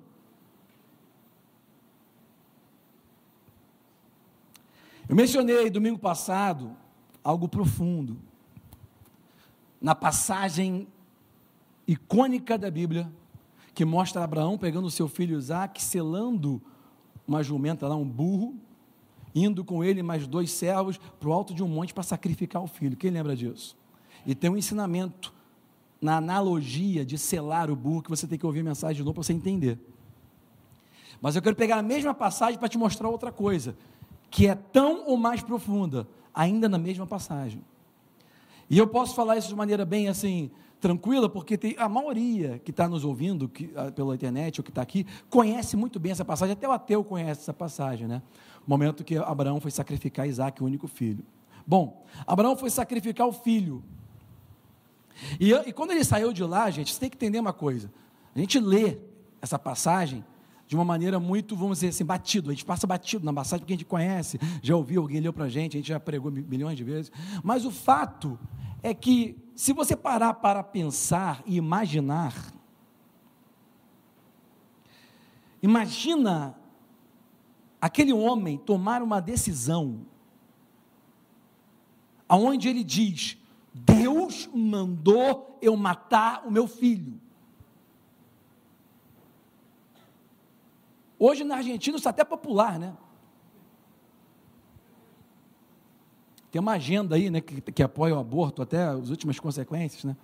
Eu mencionei domingo passado algo profundo. Na passagem icônica da Bíblia, que mostra Abraão pegando o seu filho Isaac, selando uma jumenta lá, um burro, indo com ele mais dois servos para o alto de um monte para sacrificar o filho. Quem lembra disso? E tem um ensinamento na analogia de selar o burro que você tem que ouvir a mensagem de novo para você entender. Mas eu quero pegar a mesma passagem para te mostrar outra coisa, que é tão ou mais profunda, ainda na mesma passagem. E eu posso falar isso de maneira bem assim, tranquila, porque tem, a maioria que está nos ouvindo que, a, pela internet ou que está aqui, conhece muito bem essa passagem, até o ateu conhece essa passagem, né? O momento que Abraão foi sacrificar Isaac, o único filho. Bom, Abraão foi sacrificar o filho. E, e quando ele saiu de lá, gente, você tem que entender uma coisa. A gente lê essa passagem de uma maneira muito, vamos dizer assim, batido. A gente passa batido na passagem porque a gente conhece, já ouviu, alguém leu para a gente, a gente já pregou milhões de vezes. Mas o fato é que, se você parar para pensar e imaginar, imagina aquele homem tomar uma decisão, aonde ele diz: Deus mandou eu matar o meu filho. Hoje na Argentina isso é até popular, né? Tem uma agenda aí, né, que, que apoia o aborto até as últimas consequências, né?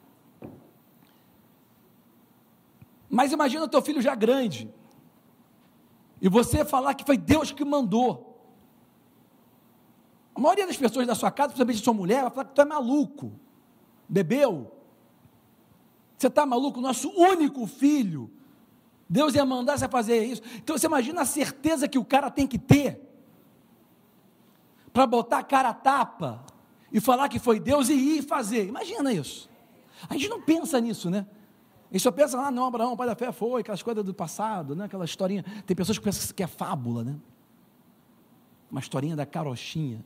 Mas imagina o teu filho já grande. E você falar que foi Deus que mandou. maioria das pessoas da sua casa, principalmente sua mulher, vai falar que tu é maluco, bebeu. Você está maluco? Nosso único filho. Deus ia mandar você fazer isso. Então você imagina a certeza que o cara tem que ter para botar a cara a tapa e falar que foi Deus e ir fazer. Imagina isso. A gente não pensa nisso, né? A gente só pensa, ah, não, Abraão, pai da fé foi, aquelas coisas do passado, né? aquela historinha. Tem pessoas que pensam que é fábula, né? Uma historinha da carochinha.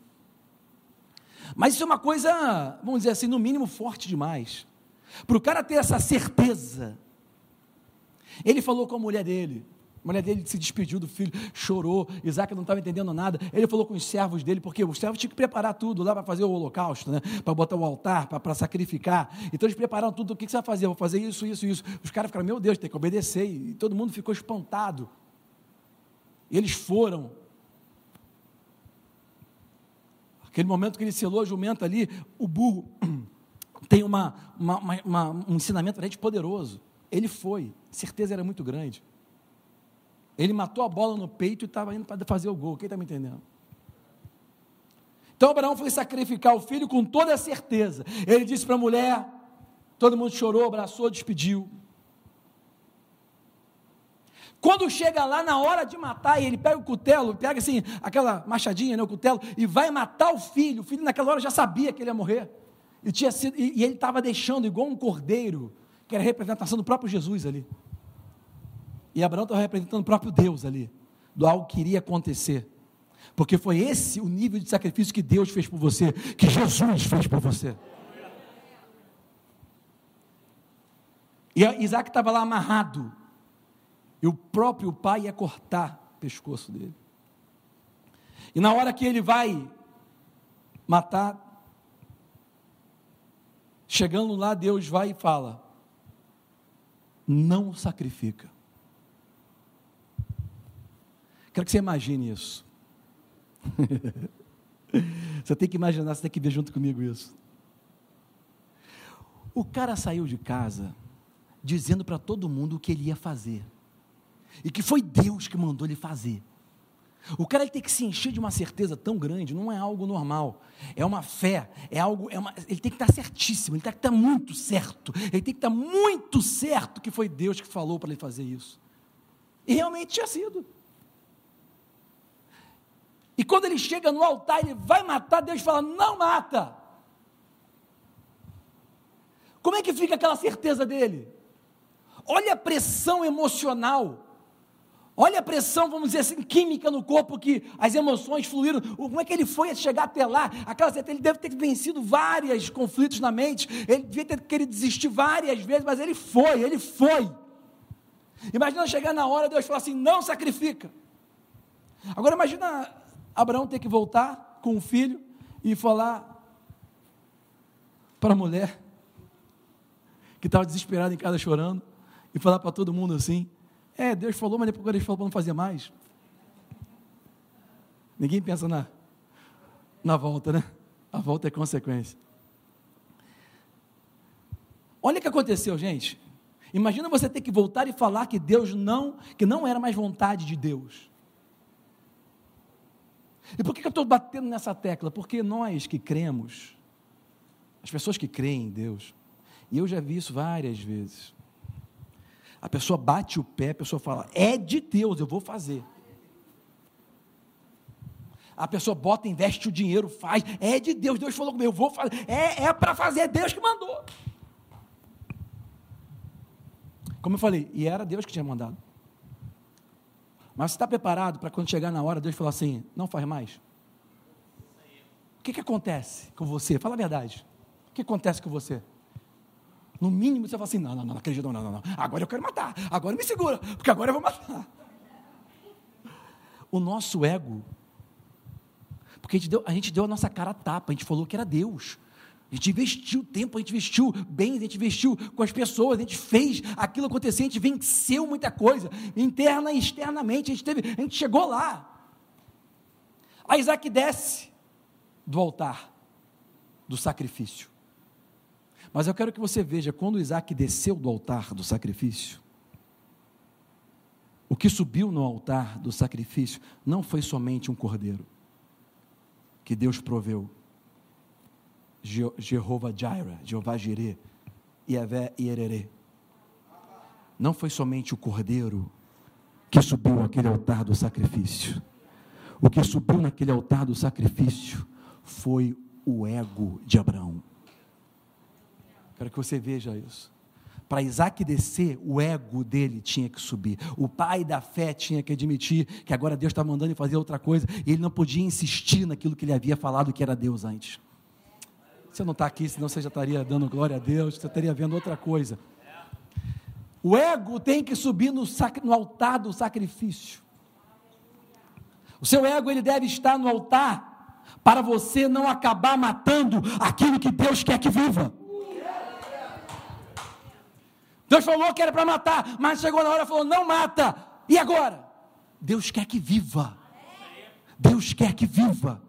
Mas isso é uma coisa, vamos dizer assim, no mínimo forte demais. Para o cara ter essa certeza. Ele falou com a mulher dele. A mulher dele se despediu do filho, chorou. Isaac não estava entendendo nada. Ele falou com os servos dele, porque os servos tinham que preparar tudo lá para fazer o holocausto, né? para botar o altar, para sacrificar. Então eles prepararam tudo. O que, que você vai fazer? Eu vou fazer isso, isso, isso. Os caras ficaram, meu Deus, tem que obedecer. E todo mundo ficou espantado. Eles foram. Aquele momento que ele selou a jumenta ali, o burro tem uma, uma, uma, um ensinamento para a gente poderoso. Ele foi, certeza era muito grande. Ele matou a bola no peito e estava indo para fazer o gol. Quem está me entendendo? Então Abraão foi sacrificar o filho com toda a certeza. Ele disse para a mulher, todo mundo chorou, abraçou, despediu. Quando chega lá na hora de matar, ele pega o cutelo, pega assim, aquela machadinha, né, o cutelo, e vai matar o filho. O filho naquela hora já sabia que ele ia morrer. E, tinha sido, e, e ele estava deixando igual um cordeiro, que era a representação do próprio Jesus ali. E Abraão estava representando o próprio Deus ali, do algo que iria acontecer. Porque foi esse o nível de sacrifício que Deus fez por você, que Jesus fez por você. E Isaac estava lá amarrado. E o próprio pai ia cortar o pescoço dele. E na hora que ele vai matar, chegando lá, Deus vai e fala: Não sacrifica. Quero que você imagine isso. você tem que imaginar, você tem que ver junto comigo isso. O cara saiu de casa dizendo para todo mundo o que ele ia fazer. E que foi Deus que mandou ele fazer. O cara tem que se encher de uma certeza tão grande, não é algo normal. É uma fé, é algo, é uma, ele tem que estar certíssimo, ele tem que estar muito certo. Ele tem que estar muito certo que foi Deus que falou para ele fazer isso. E realmente tinha sido. E quando ele chega no altar, ele vai matar, Deus fala: não mata. Como é que fica aquela certeza dele? Olha a pressão emocional. Olha a pressão, vamos dizer assim, química no corpo que as emoções fluíram. Como é que ele foi chegar até lá? Aquela ele deve ter vencido vários conflitos na mente. Ele devia ter querido desistir várias vezes, mas ele foi, ele foi. Imagina chegar na hora, Deus falar assim: não sacrifica. Agora imagina Abraão ter que voltar com o filho e falar para a mulher que estava desesperada em casa chorando e falar para todo mundo assim: É, Deus falou, mas depois Deus falou para não fazer mais. Ninguém pensa na, na volta, né? A volta é consequência. Olha o que aconteceu, gente. Imagina você ter que voltar e falar que Deus não, que não era mais vontade de Deus. E por que eu estou batendo nessa tecla? Porque nós que cremos, as pessoas que creem em Deus, e eu já vi isso várias vezes. A pessoa bate o pé, a pessoa fala: é de Deus, eu vou fazer. A pessoa bota, investe o dinheiro, faz, é de Deus, Deus falou comigo, eu vou fazer, é, é para fazer, é Deus que mandou. Como eu falei, e era Deus que tinha mandado. Mas você está preparado para quando chegar na hora, Deus falar assim: não faz mais? O que, que acontece com você? Fala a verdade. O que acontece com você? No mínimo você fala assim: não, não, não, não acredito, não, não, não. Agora eu quero matar. Agora me segura, porque agora eu vou matar. O nosso ego, porque a gente, deu, a gente deu a nossa cara a tapa, a gente falou que era Deus. A gente investiu tempo, a gente investiu bens, a gente investiu com as pessoas, a gente fez aquilo acontecer, a gente venceu muita coisa, interna e externamente, a gente, teve, a gente chegou lá. A Isaac desce do altar, do sacrifício. Mas eu quero que você veja, quando Isaac desceu do altar do sacrifício, o que subiu no altar do sacrifício não foi somente um cordeiro. que Deus proveu. Je Jeová Jireh, Jeová Jireh, Yahvé Iererê. Não foi somente o cordeiro que subiu aquele altar do sacrifício. O que subiu naquele altar do sacrifício foi o ego de Abraão. Quero que você veja isso. Para Isaac descer, o ego dele tinha que subir. O pai da fé tinha que admitir que agora Deus está mandando ele fazer outra coisa. E ele não podia insistir naquilo que ele havia falado que era Deus antes. Você não está aqui, senão você já estaria dando glória a Deus, você estaria vendo outra coisa. O ego tem que subir no, no altar do sacrifício. O seu ego ele deve estar no altar para você não acabar matando aquilo que Deus quer que viva. Deus falou que era para matar, mas chegou na hora e falou: não mata. E agora? Deus quer que viva. Deus quer que viva.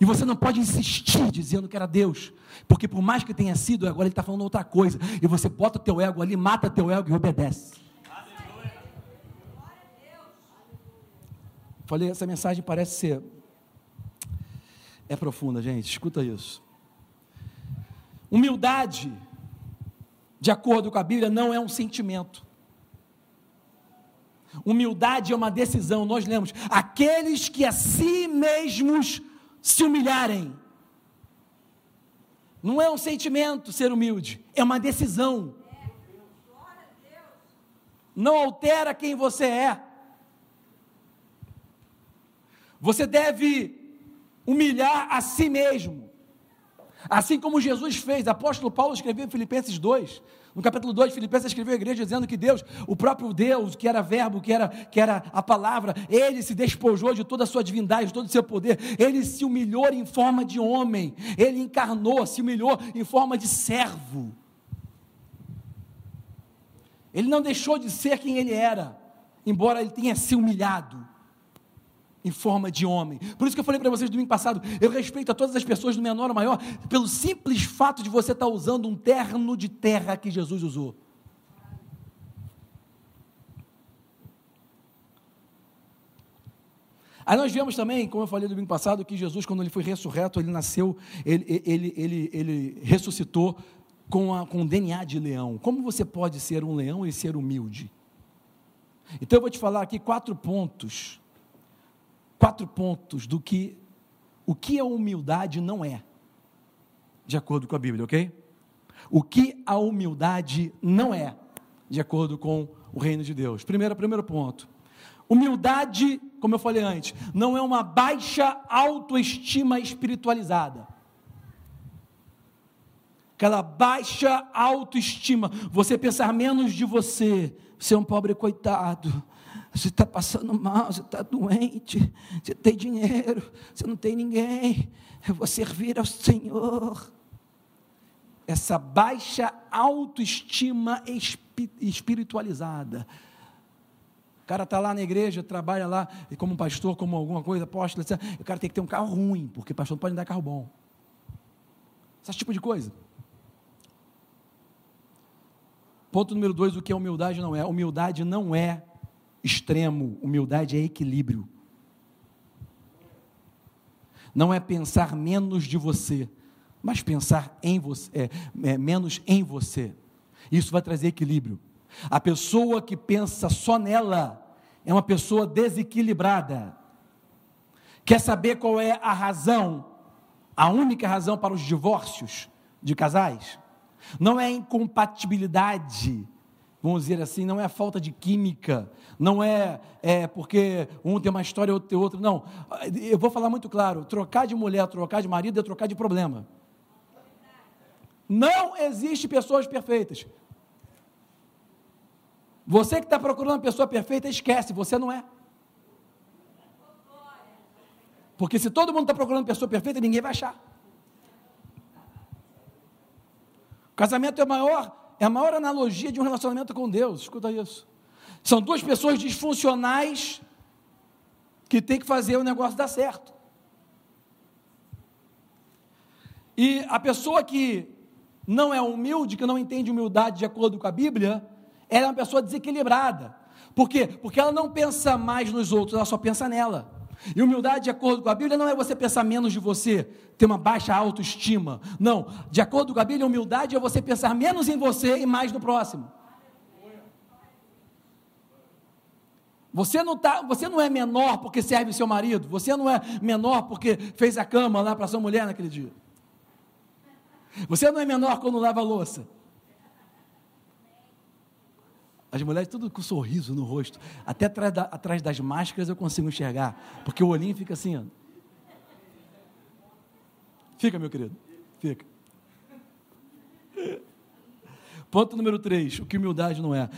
E você não pode insistir dizendo que era Deus, porque por mais que tenha sido, agora ele está falando outra coisa. E você bota o teu ego ali, mata teu ego e obedece. Falei, essa mensagem parece ser. É profunda, gente, escuta isso. Humildade de acordo com a Bíblia, não é um sentimento. Humildade é uma decisão, nós lemos: aqueles que a si mesmos se humilharem. Não é um sentimento ser humilde, é uma decisão. Não altera quem você é. Você deve humilhar a si mesmo. Assim como Jesus fez, apóstolo Paulo escreveu em Filipenses 2, no capítulo 2 de Filipenses escreveu a igreja dizendo que Deus, o próprio Deus, que era verbo, que era, que era a palavra, ele se despojou de toda a sua divindade, de todo o seu poder, ele se humilhou em forma de homem, ele encarnou, se humilhou em forma de servo. Ele não deixou de ser quem ele era, embora ele tenha se humilhado em forma de homem. Por isso que eu falei para vocês domingo passado, eu respeito a todas as pessoas do menor ou maior, pelo simples fato de você estar usando um terno de terra que Jesus usou. Aí nós vemos também, como eu falei domingo passado, que Jesus, quando ele foi ressurreto, ele nasceu, ele, ele, ele, ele ressuscitou com, a, com o DNA de leão. Como você pode ser um leão e ser humilde? Então eu vou te falar aqui quatro pontos quatro pontos do que o que a humildade não é, de acordo com a Bíblia, ok? O que a humildade não é, de acordo com o reino de Deus. Primeiro, primeiro ponto. Humildade, como eu falei antes, não é uma baixa autoestima espiritualizada. Aquela baixa autoestima, você pensar menos de você, ser um pobre coitado, você está passando mal, você está doente, você tem dinheiro, você não tem ninguém, eu vou servir ao Senhor. Essa baixa autoestima espiritualizada. O cara está lá na igreja, trabalha lá como pastor, como alguma coisa, apóstolo, etc. o cara tem que ter um carro ruim, porque pastor não pode dar carro bom. Esse tipo de coisa. Ponto número dois: o que é humildade não é? Humildade não é extremo, humildade é equilíbrio. Não é pensar menos de você, mas pensar em você, é, é, menos em você. Isso vai trazer equilíbrio. A pessoa que pensa só nela é uma pessoa desequilibrada. Quer saber qual é a razão, a única razão para os divórcios de casais? Não é incompatibilidade vamos dizer assim, não é falta de química, não é, é porque um tem uma história, outro tem outra, não. Eu vou falar muito claro: trocar de mulher, trocar de marido é trocar de problema. Não existe pessoas perfeitas. Você que está procurando uma pessoa perfeita, esquece, você não é. Porque se todo mundo está procurando pessoa perfeita, ninguém vai achar. O casamento é o maior é a maior analogia de um relacionamento com Deus. Escuta isso. São duas pessoas disfuncionais que têm que fazer o negócio dar certo. E a pessoa que não é humilde, que não entende humildade de acordo com a Bíblia, ela é uma pessoa desequilibrada. Por quê? Porque ela não pensa mais nos outros, ela só pensa nela. E humildade, de acordo com a Bíblia, não é você pensar menos de você, ter uma baixa autoestima. Não. De acordo com a Bíblia, humildade é você pensar menos em você e mais no próximo. Você não, tá, você não é menor porque serve seu marido. Você não é menor porque fez a cama lá para sua mulher naquele dia. Você não é menor quando lava a louça. As mulheres tudo com sorriso no rosto. Até atrás, da, atrás das máscaras eu consigo enxergar. Porque o olhinho fica assim. Ó. Fica, meu querido. Fica. Ponto número 3. O que humildade não é.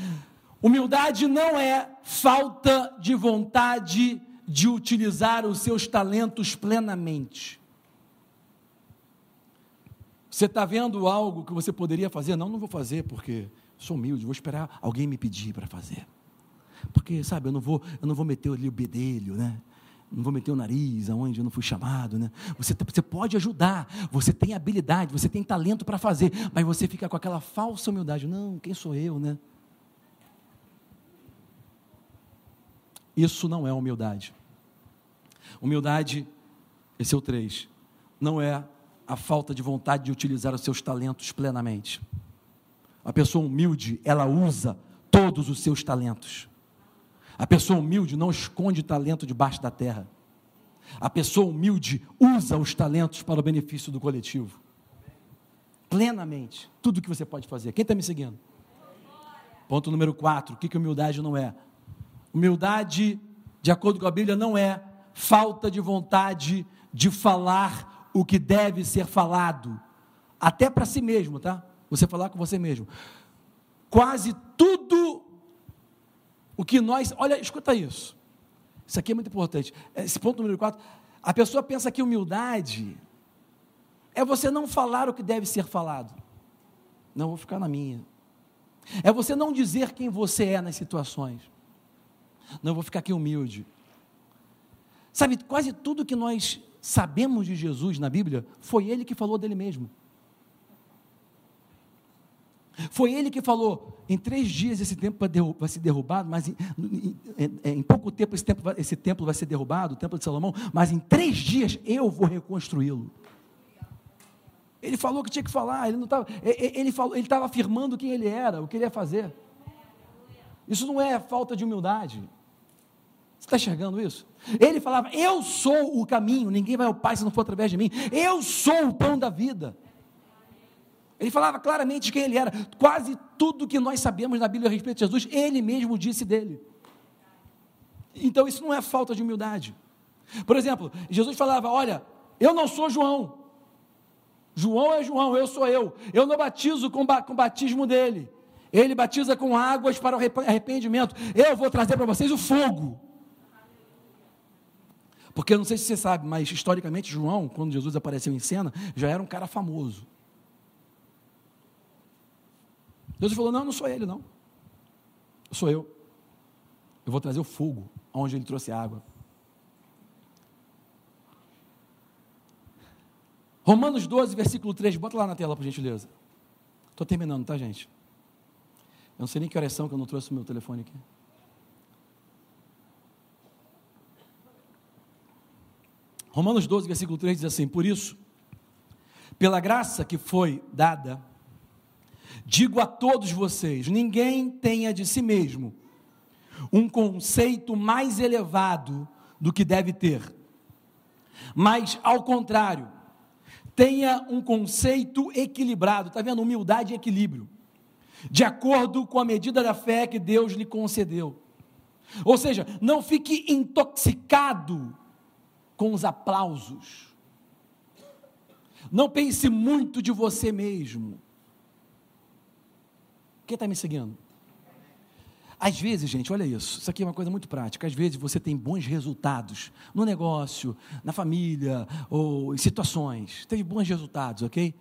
Humildade não é falta de vontade de utilizar os seus talentos plenamente. Você está vendo algo que você poderia fazer? Não, não vou fazer porque Sou humilde, vou esperar alguém me pedir para fazer. Porque, sabe, eu não vou, eu não vou meter ali o bedelho, né? Não vou meter o nariz aonde eu não fui chamado, né? Você, você pode ajudar, você tem habilidade, você tem talento para fazer, mas você fica com aquela falsa humildade. Não, quem sou eu, né? Isso não é humildade. Humildade, esse é o três, não é a falta de vontade de utilizar os seus talentos plenamente. A pessoa humilde, ela usa todos os seus talentos. A pessoa humilde não esconde talento debaixo da terra. A pessoa humilde usa os talentos para o benefício do coletivo. Plenamente. Tudo que você pode fazer. Quem está me seguindo? Ponto número 4. O que, que humildade não é? Humildade, de acordo com a Bíblia, não é falta de vontade de falar o que deve ser falado. Até para si mesmo, tá? Você falar com você mesmo. Quase tudo o que nós. Olha, escuta isso. Isso aqui é muito importante. Esse ponto número 4. A pessoa pensa que humildade é você não falar o que deve ser falado. Não, vou ficar na minha. É você não dizer quem você é nas situações. Não, vou ficar aqui humilde. Sabe, quase tudo que nós sabemos de Jesus na Bíblia foi ele que falou dele mesmo. Foi ele que falou: em três dias esse templo vai ser derrubado, mas em, em, em pouco tempo esse, templo, esse templo vai ser derrubado, o templo de Salomão, mas em três dias eu vou reconstruí-lo. Ele falou que tinha que falar, ele não estava, ele estava afirmando quem ele era, o que ele ia fazer. Isso não é falta de humildade. Você está enxergando isso? Ele falava: Eu sou o caminho, ninguém vai ao Pai se não for através de mim. Eu sou o pão da vida. Ele falava claramente quem ele era. Quase tudo que nós sabemos na Bíblia a respeito de Jesus, ele mesmo disse dele. Então isso não é falta de humildade. Por exemplo, Jesus falava: Olha, eu não sou João. João é João, eu sou eu. Eu não batizo com, com o batismo dele. Ele batiza com águas para o arrependimento. Eu vou trazer para vocês o fogo. Porque eu não sei se você sabe, mas historicamente João, quando Jesus apareceu em cena, já era um cara famoso. Deus falou: Não, não sou ele, não. Sou eu. Eu vou trazer o fogo onde ele trouxe a água. Romanos 12, versículo 3, bota lá na tela, por gentileza. Estou terminando, tá, gente? Eu não sei nem que oração que eu não trouxe o meu telefone aqui. Romanos 12, versículo 3 diz assim: Por isso, pela graça que foi dada, Digo a todos vocês: ninguém tenha de si mesmo um conceito mais elevado do que deve ter, mas, ao contrário, tenha um conceito equilibrado, está vendo? Humildade e equilíbrio, de acordo com a medida da fé que Deus lhe concedeu. Ou seja, não fique intoxicado com os aplausos. Não pense muito de você mesmo. Quem está me seguindo? Às vezes, gente, olha isso, isso aqui é uma coisa muito prática. Às vezes você tem bons resultados no negócio, na família ou em situações. Teve bons resultados, ok?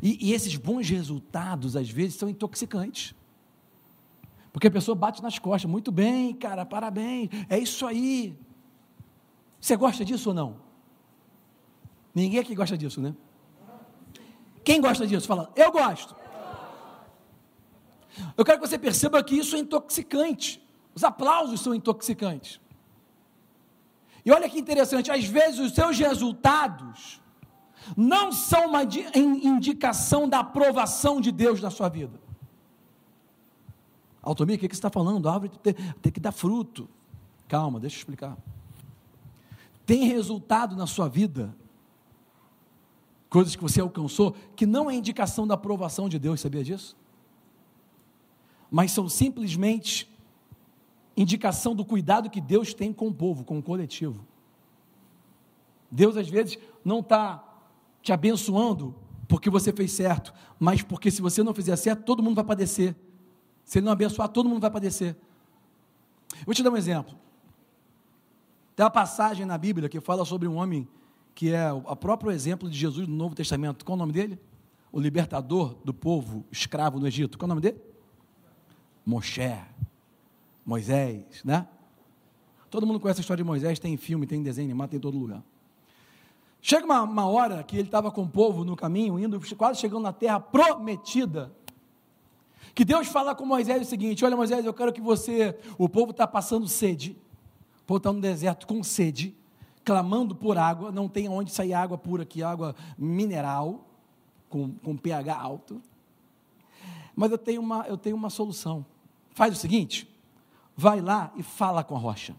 E, e esses bons resultados, às vezes, são intoxicantes. Porque a pessoa bate nas costas, muito bem, cara, parabéns, é isso aí. Você gosta disso ou não? Ninguém aqui gosta disso, né? Quem gosta disso? Fala, eu gosto. Eu quero que você perceba que isso é intoxicante. Os aplausos são intoxicantes. E olha que interessante, às vezes os seus resultados não são uma indicação da aprovação de Deus na sua vida. Altomir, o que, você está falando? A árvore tem, tem que dar fruto. Calma, deixa eu explicar. Tem resultado na sua vida, coisas que você alcançou, que não é indicação da aprovação de Deus, sabia disso? Mas são simplesmente indicação do cuidado que Deus tem com o povo, com o coletivo. Deus, às vezes, não está te abençoando porque você fez certo, mas porque se você não fizer certo, todo mundo vai padecer. Se ele não abençoar, todo mundo vai padecer. Vou te dar um exemplo. Tem uma passagem na Bíblia que fala sobre um homem que é o próprio exemplo de Jesus no Novo Testamento. Qual o nome dele? O libertador do povo escravo no Egito. Qual o nome dele? Moshe. Moisés, né? Todo mundo conhece a história de Moisés, tem filme, tem desenho tem em todo lugar. Chega uma, uma hora que ele estava com o povo no caminho, indo, quase chegando na terra prometida, que Deus fala com Moisés o seguinte: Olha, Moisés, eu quero que você. O povo está passando sede, o povo está no deserto com sede, clamando por água, não tem onde sair água pura aqui, água mineral, com, com pH alto. Mas eu tenho, uma, eu tenho uma solução. Faz o seguinte: vai lá e fala com a rocha. O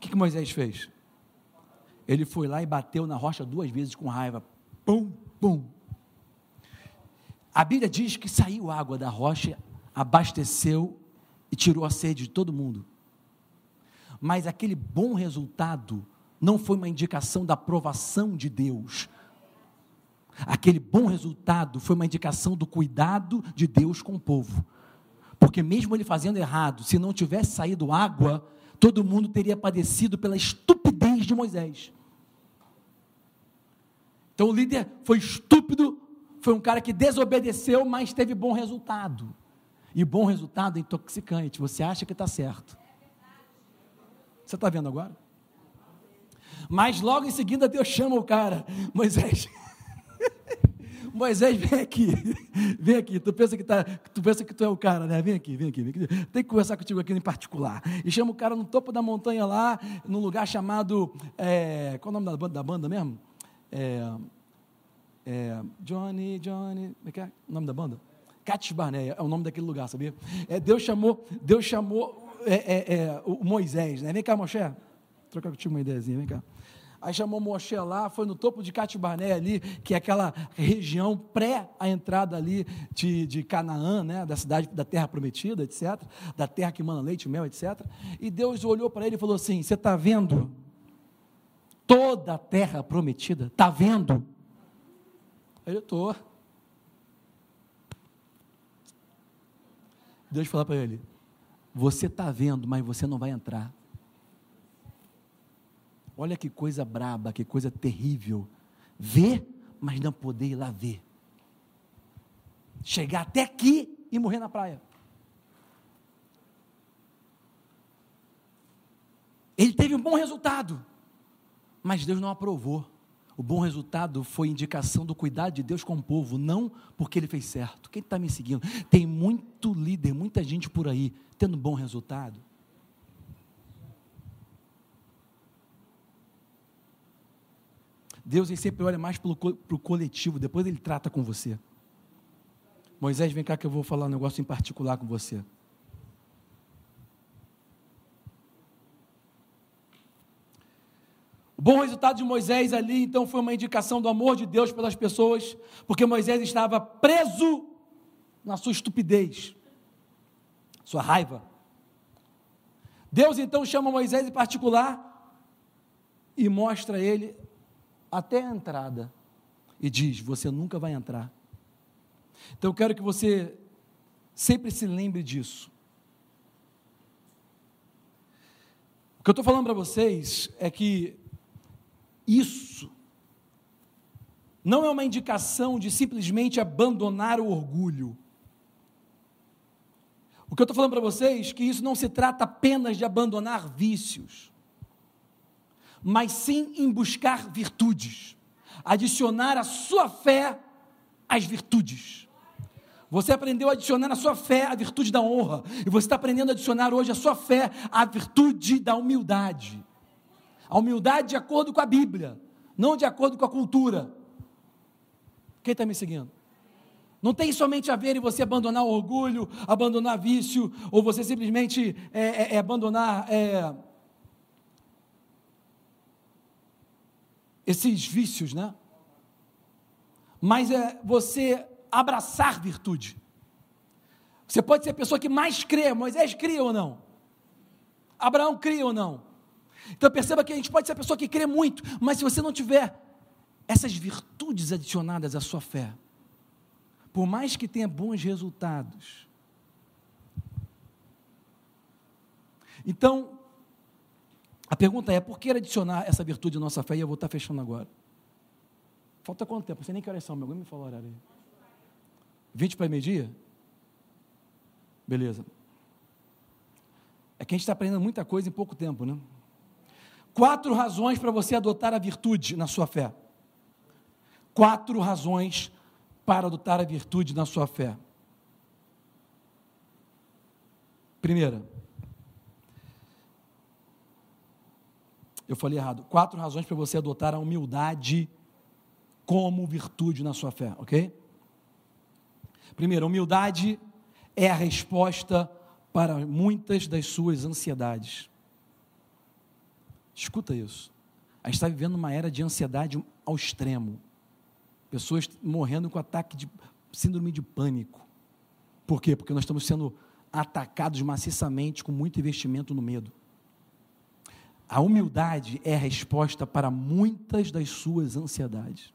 que, que Moisés fez? Ele foi lá e bateu na rocha duas vezes com raiva. Pum, pum. A Bíblia diz que saiu água da rocha, abasteceu e tirou a sede de todo mundo. Mas aquele bom resultado não foi uma indicação da aprovação de Deus. Aquele bom resultado foi uma indicação do cuidado de Deus com o povo. Porque mesmo ele fazendo errado, se não tivesse saído água, todo mundo teria padecido pela estupidez de Moisés. Então o líder foi estúpido, foi um cara que desobedeceu, mas teve bom resultado. E bom resultado é intoxicante. Você acha que está certo. Você está vendo agora? Mas logo em seguida Deus chama o cara, Moisés. Moisés, vem aqui, vem aqui. Tu pensa que tá, tu pensa que tu é o cara, né? Vem aqui, vem aqui, vem aqui. Tem que conversar contigo aqui em particular. E chama o cara no topo da montanha lá, num lugar chamado, é, qual é o nome da banda, da banda mesmo? É, é, Johnny, Johnny, como é que é o nome da banda? Cates Barneia, é o nome daquele lugar, sabia? É, Deus chamou, Deus chamou é, é, é o Moisés, né? Vem cá, Moshe, trocar contigo uma ideiazinha, vem cá. Aí chamou Moshe lá, foi no topo de Catibarné ali, que é aquela região pré a entrada ali de, de Canaã, né, da cidade da terra prometida, etc., da terra que manda leite mel, etc. E Deus olhou para ele e falou assim: Você está vendo toda a terra prometida? Está vendo? Eu estou. Deus falou para ele: Você está vendo, mas você não vai entrar. Olha que coisa braba, que coisa terrível. Ver, mas não poder ir lá ver. Chegar até aqui e morrer na praia. Ele teve um bom resultado, mas Deus não aprovou. O bom resultado foi indicação do cuidado de Deus com o povo, não porque ele fez certo. Quem está me seguindo? Tem muito líder, muita gente por aí tendo bom resultado, Deus ele sempre olha mais para o coletivo, depois ele trata com você. Moisés, vem cá que eu vou falar um negócio em particular com você. O bom resultado de Moisés ali, então, foi uma indicação do amor de Deus pelas pessoas, porque Moisés estava preso na sua estupidez, sua raiva. Deus então chama Moisés em particular e mostra a ele até a entrada e diz: Você nunca vai entrar. Então eu quero que você sempre se lembre disso. O que eu estou falando para vocês é que isso não é uma indicação de simplesmente abandonar o orgulho. O que eu estou falando para vocês é que isso não se trata apenas de abandonar vícios mas sim em buscar virtudes, adicionar a sua fé às virtudes. Você aprendeu a adicionar na sua fé a virtude da honra. E você está aprendendo a adicionar hoje a sua fé a virtude da humildade. A humildade de acordo com a Bíblia, não de acordo com a cultura. Quem está me seguindo? Não tem somente a ver em você abandonar o orgulho, abandonar vício, ou você simplesmente é, é, é abandonar esses vícios, né? Mas é você abraçar virtude. Você pode ser a pessoa que mais crê. Moisés cria ou não? Abraão cria ou não? Então perceba que a gente pode ser a pessoa que crê muito, mas se você não tiver essas virtudes adicionadas à sua fé, por mais que tenha bons resultados. Então, a pergunta é: por que adicionar essa virtude à nossa fé? E eu vou estar fechando agora. Falta quanto tempo? Você nem que horas são, meu. Alguém me falou horário aí. 20 para meio-dia? Beleza. É que a gente está aprendendo muita coisa em pouco tempo, né? Quatro razões para você adotar a virtude na sua fé. Quatro razões para adotar a virtude na sua fé. Primeira, eu falei errado. Quatro razões para você adotar a humildade como virtude na sua fé, ok? Primeiro, humildade é a resposta para muitas das suas ansiedades. Escuta isso. A gente está vivendo uma era de ansiedade ao extremo. Pessoas morrendo com ataque de síndrome de pânico. Por quê? Porque nós estamos sendo atacados maciçamente com muito investimento no medo. A humildade é a resposta para muitas das suas ansiedades.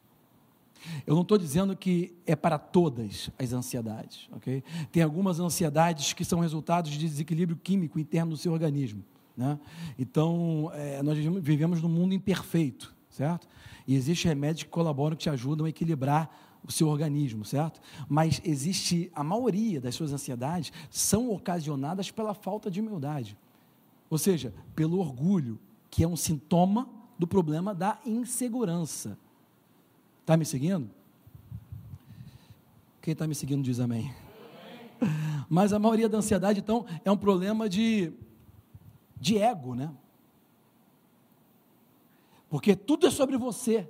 Eu não estou dizendo que é para todas as ansiedades, ok? Tem algumas ansiedades que são resultados de desequilíbrio químico interno do seu organismo, né? Então, é, nós vivemos num mundo imperfeito, certo? E existem remédios que colaboram, que te ajudam a equilibrar o seu organismo, certo? Mas existe, a maioria das suas ansiedades são ocasionadas pela falta de humildade. Ou seja, pelo orgulho, que é um sintoma do problema da insegurança. Está me seguindo? Quem está me seguindo diz amém. Mas a maioria da ansiedade, então, é um problema de, de ego, né? Porque tudo é sobre você.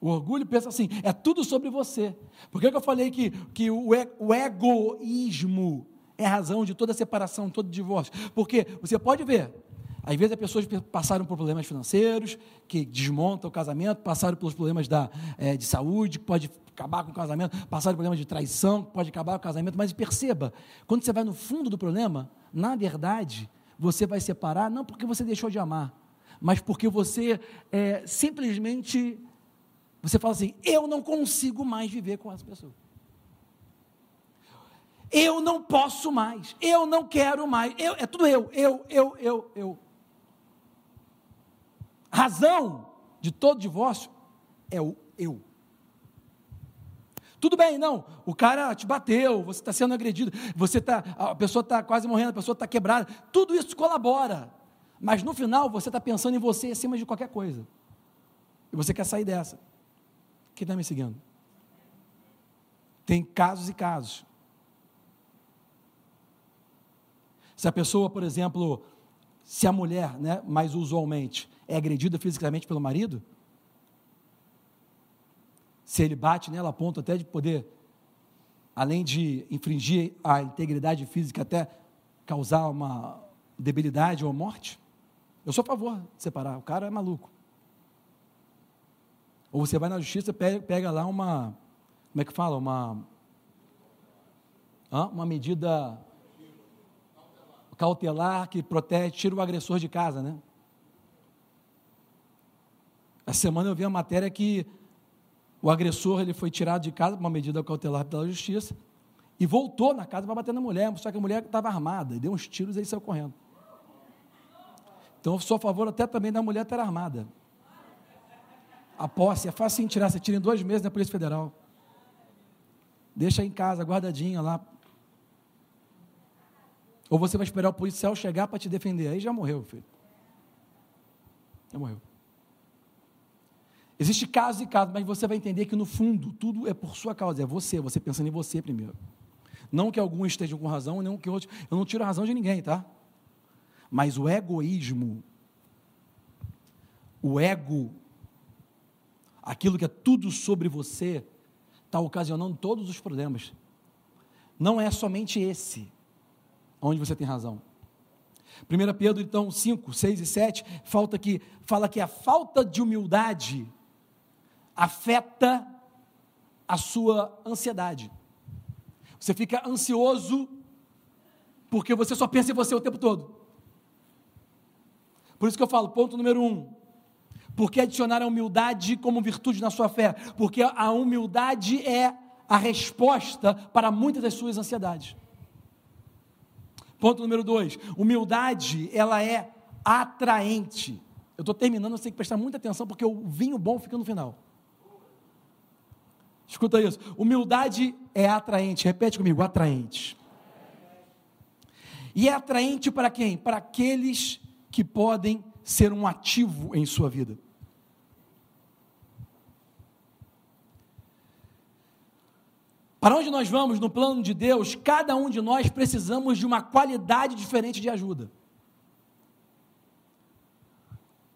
O orgulho pensa assim, é tudo sobre você. Por que, eu falei que, que o egoísmo é a razão de toda separação, todo divórcio? Porque você pode ver, às vezes as pessoas passaram por problemas financeiros, que desmontam o casamento, passaram pelos problemas da, é, de saúde, que pode acabar com o casamento, passaram por problemas de traição, que pode acabar com o casamento, mas perceba, quando você vai no fundo do problema, na verdade, você vai separar não porque você deixou de amar, mas porque você é, simplesmente, você fala assim, eu não consigo mais viver com essa pessoa. Eu não posso mais, eu não quero mais, eu, é tudo eu, eu, eu, eu, eu razão de todo divórcio é o eu. Tudo bem, não. O cara te bateu, você está sendo agredido, você tá, a pessoa está quase morrendo, a pessoa está quebrada. Tudo isso colabora. Mas no final você está pensando em você acima de qualquer coisa. E você quer sair dessa. Quem está me seguindo? Tem casos e casos. Se a pessoa, por exemplo, se a mulher, né, mais usualmente, é agredida fisicamente pelo marido, se ele bate nela a ponto até de poder, além de infringir a integridade física, até causar uma debilidade ou morte, eu sou a favor de separar. O cara é maluco. Ou você vai na justiça, pega, pega lá uma, como é que fala? Uma, uma medida cautelar que protege, tira o agressor de casa, né? Essa semana eu vi a matéria que o agressor ele foi tirado de casa por uma medida cautelar pela justiça e voltou na casa para bater na mulher, só que a mulher estava armada e deu uns tiros e saiu correndo. Então eu sou a favor até também da mulher estar armada. A posse é fácil tirar, você tira em dois meses na Polícia Federal. Deixa em casa, guardadinha lá. Ou você vai esperar o policial chegar para te defender. Aí já morreu, filho. Já morreu. Existe casos e casos, mas você vai entender que no fundo tudo é por sua causa, é você, você pensando em você primeiro. Não que alguns estejam com razão, não que outros. Eu não tiro a razão de ninguém, tá? Mas o egoísmo, o ego, aquilo que é tudo sobre você, está ocasionando todos os problemas. Não é somente esse onde você tem razão. 1 Pedro, então, 5, 6 e 7, falta que, fala que a falta de humildade afeta a sua ansiedade. Você fica ansioso porque você só pensa em você o tempo todo. Por isso que eu falo, ponto número um. Por que adicionar a humildade como virtude na sua fé? Porque a humildade é a resposta para muitas das suas ansiedades. Ponto número dois: humildade, ela é atraente. Eu estou terminando, você tem que prestar muita atenção, porque o vinho bom fica no final. Escuta isso. Humildade é atraente. Repete comigo: atraente. E é atraente para quem? Para aqueles que podem ser um ativo em sua vida. Para onde nós vamos no plano de Deus, cada um de nós precisamos de uma qualidade diferente de ajuda.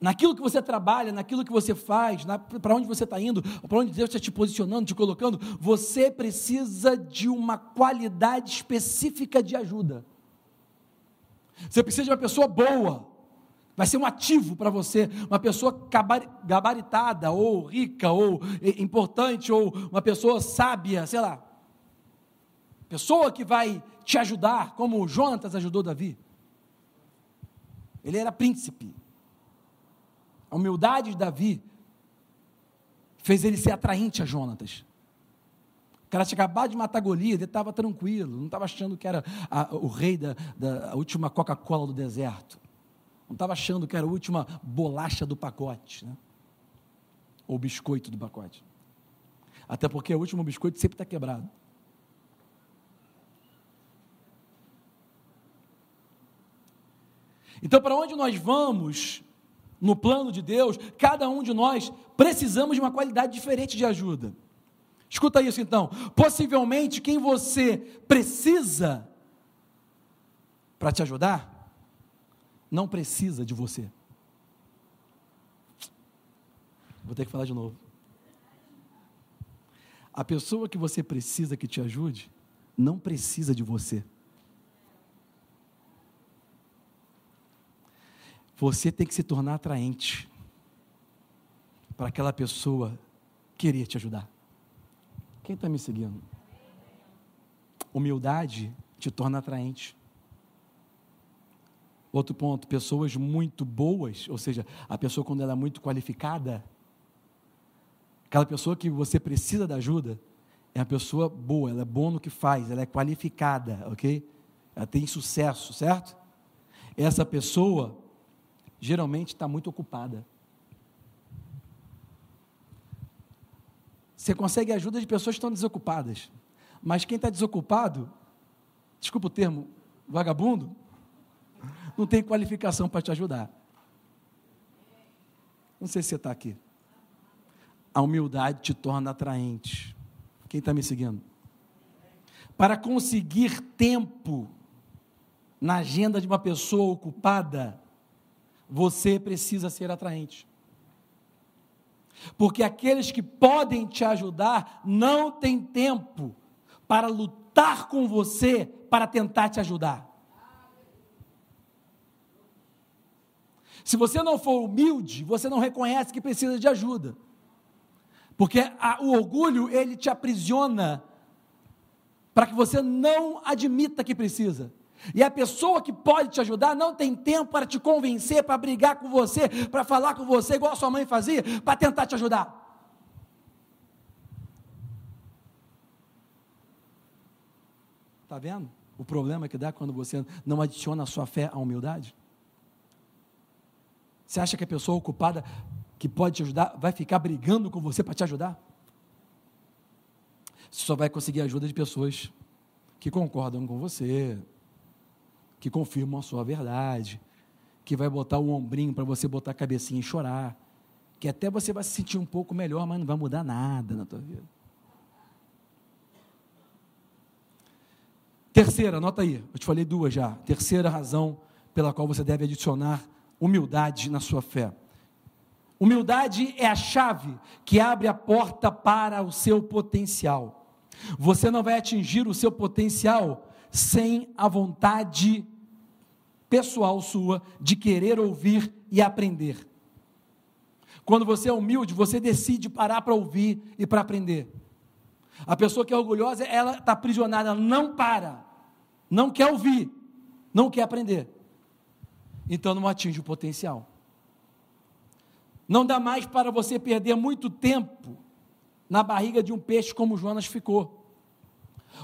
naquilo que você trabalha, naquilo que você faz, para onde você está indo, para onde Deus está te posicionando, te colocando, você precisa de uma qualidade específica de ajuda. Você precisa de uma pessoa boa, vai ser um ativo para você, uma pessoa gabaritada, ou rica, ou importante, ou uma pessoa sábia, sei lá. Pessoa que vai te ajudar, como Jonatas ajudou Davi. Ele era príncipe. A humildade de Davi fez ele ser atraente a Jonatas. O cara tinha acabado de matar Golias, ele estava tranquilo, não estava achando que era a, o rei da, da última Coca-Cola do deserto. Não estava achando que era a última bolacha do pacote, né? ou biscoito do pacote. Até porque o último biscoito sempre está quebrado. Então, para onde nós vamos no plano de Deus, cada um de nós precisamos de uma qualidade diferente de ajuda. Escuta isso então. Possivelmente quem você precisa para te ajudar, não precisa de você. Vou ter que falar de novo. A pessoa que você precisa que te ajude, não precisa de você. Você tem que se tornar atraente para aquela pessoa querer te ajudar. Quem está me seguindo? Humildade te torna atraente. Outro ponto, pessoas muito boas, ou seja, a pessoa quando ela é muito qualificada, aquela pessoa que você precisa da ajuda, é uma pessoa boa, ela é boa no que faz, ela é qualificada, ok? Ela tem sucesso, certo? Essa pessoa, geralmente está muito ocupada. Você consegue ajuda de pessoas que estão desocupadas. Mas quem está desocupado, desculpa o termo, vagabundo, não tem qualificação para te ajudar. Não sei se você está aqui. A humildade te torna atraente. Quem está me seguindo? Para conseguir tempo na agenda de uma pessoa ocupada, você precisa ser atraente. Porque aqueles que podem te ajudar não têm tempo para lutar com você para tentar te ajudar. Se você não for humilde, você não reconhece que precisa de ajuda. Porque a, o orgulho, ele te aprisiona para que você não admita que precisa. E a pessoa que pode te ajudar não tem tempo para te convencer, para brigar com você, para falar com você, igual a sua mãe fazia, para tentar te ajudar. Está vendo o problema que dá quando você não adiciona a sua fé à humildade? Você acha que a pessoa ocupada que pode te ajudar vai ficar brigando com você para te ajudar? Você só vai conseguir ajuda de pessoas que concordam com você, que confirmam a sua verdade, que vai botar o ombrinho para você botar a cabecinha e chorar, que até você vai se sentir um pouco melhor, mas não vai mudar nada na tua vida. Terceira, anota aí, eu te falei duas já. Terceira razão pela qual você deve adicionar humildade na sua fé. Humildade é a chave que abre a porta para o seu potencial. Você não vai atingir o seu potencial sem a vontade pessoal sua de querer ouvir e aprender. Quando você é humilde, você decide parar para ouvir e para aprender. A pessoa que é orgulhosa, ela está aprisionada, ela não para, não quer ouvir, não quer aprender. Então não atinge o potencial. Não dá mais para você perder muito tempo na barriga de um peixe como Jonas ficou.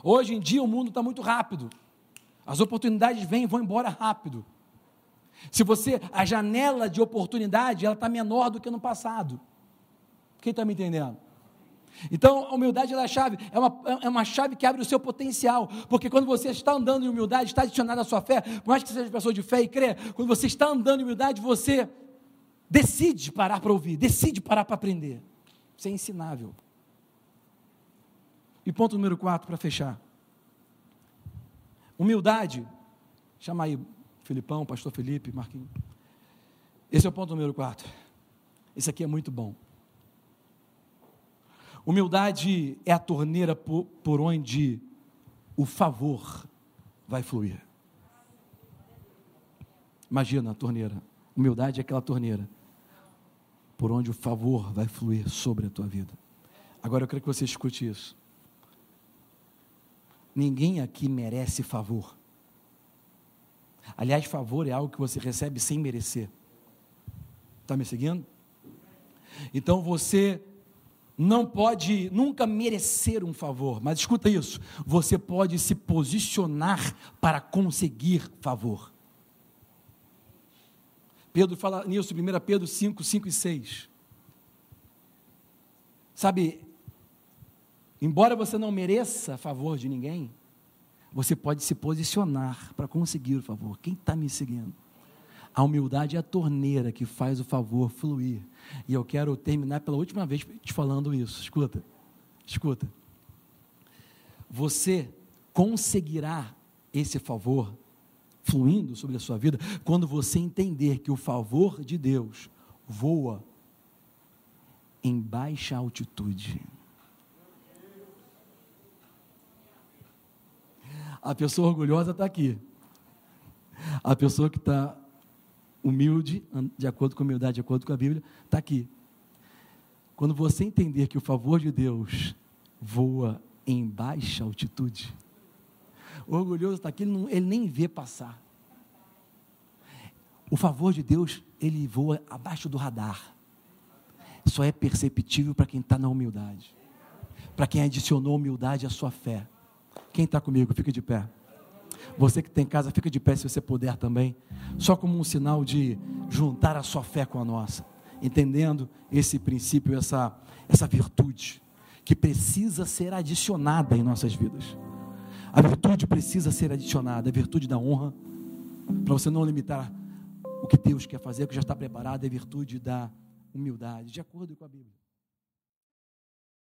Hoje em dia o mundo está muito rápido. As oportunidades vêm e vão embora rápido. Se você, a janela de oportunidade, ela está menor do que no passado. Quem está me entendendo? Então, a humildade é a chave, é uma, é uma chave que abre o seu potencial, porque quando você está andando em humildade, está adicionado à sua fé, por mais que seja pessoa de fé e crê, quando você está andando em humildade, você decide parar para ouvir, decide parar para aprender. Isso é ensinável. E ponto número quatro, para fechar. Humildade, chama aí Filipão, pastor Felipe, Marquinhos. Esse é o ponto número quatro. Esse aqui é muito bom. Humildade é a torneira por, por onde o favor vai fluir. Imagina a torneira. Humildade é aquela torneira por onde o favor vai fluir sobre a tua vida. Agora eu quero que você escute isso. Ninguém aqui merece favor. Aliás, favor é algo que você recebe sem merecer. Está me seguindo? Então você não pode nunca merecer um favor, mas escuta isso: você pode se posicionar para conseguir favor. Pedro fala nisso, 1 Pedro 5, 5 e 6. Sabe, embora você não mereça favor de ninguém, você pode se posicionar para conseguir o favor. Quem está me seguindo? A humildade é a torneira que faz o favor fluir. E eu quero terminar pela última vez te falando isso. Escuta, escuta. Você conseguirá esse favor fluindo sobre a sua vida quando você entender que o favor de Deus voa em baixa altitude. A pessoa orgulhosa está aqui. A pessoa que está humilde, de acordo com a humildade, de acordo com a Bíblia, está aqui. Quando você entender que o favor de Deus voa em baixa altitude, o orgulhoso está aqui, ele, não, ele nem vê passar. O favor de Deus, ele voa abaixo do radar. Só é perceptível para quem está na humildade. Para quem adicionou humildade à sua fé. Quem está comigo, fica de pé. Você que tem casa, fica de pé se você puder também. Só como um sinal de juntar a sua fé com a nossa. Entendendo esse princípio, essa, essa virtude que precisa ser adicionada em nossas vidas. A virtude precisa ser adicionada, a virtude da honra, para você não limitar o que Deus quer fazer, que já está preparado, é a virtude da humildade, de acordo com a Bíblia.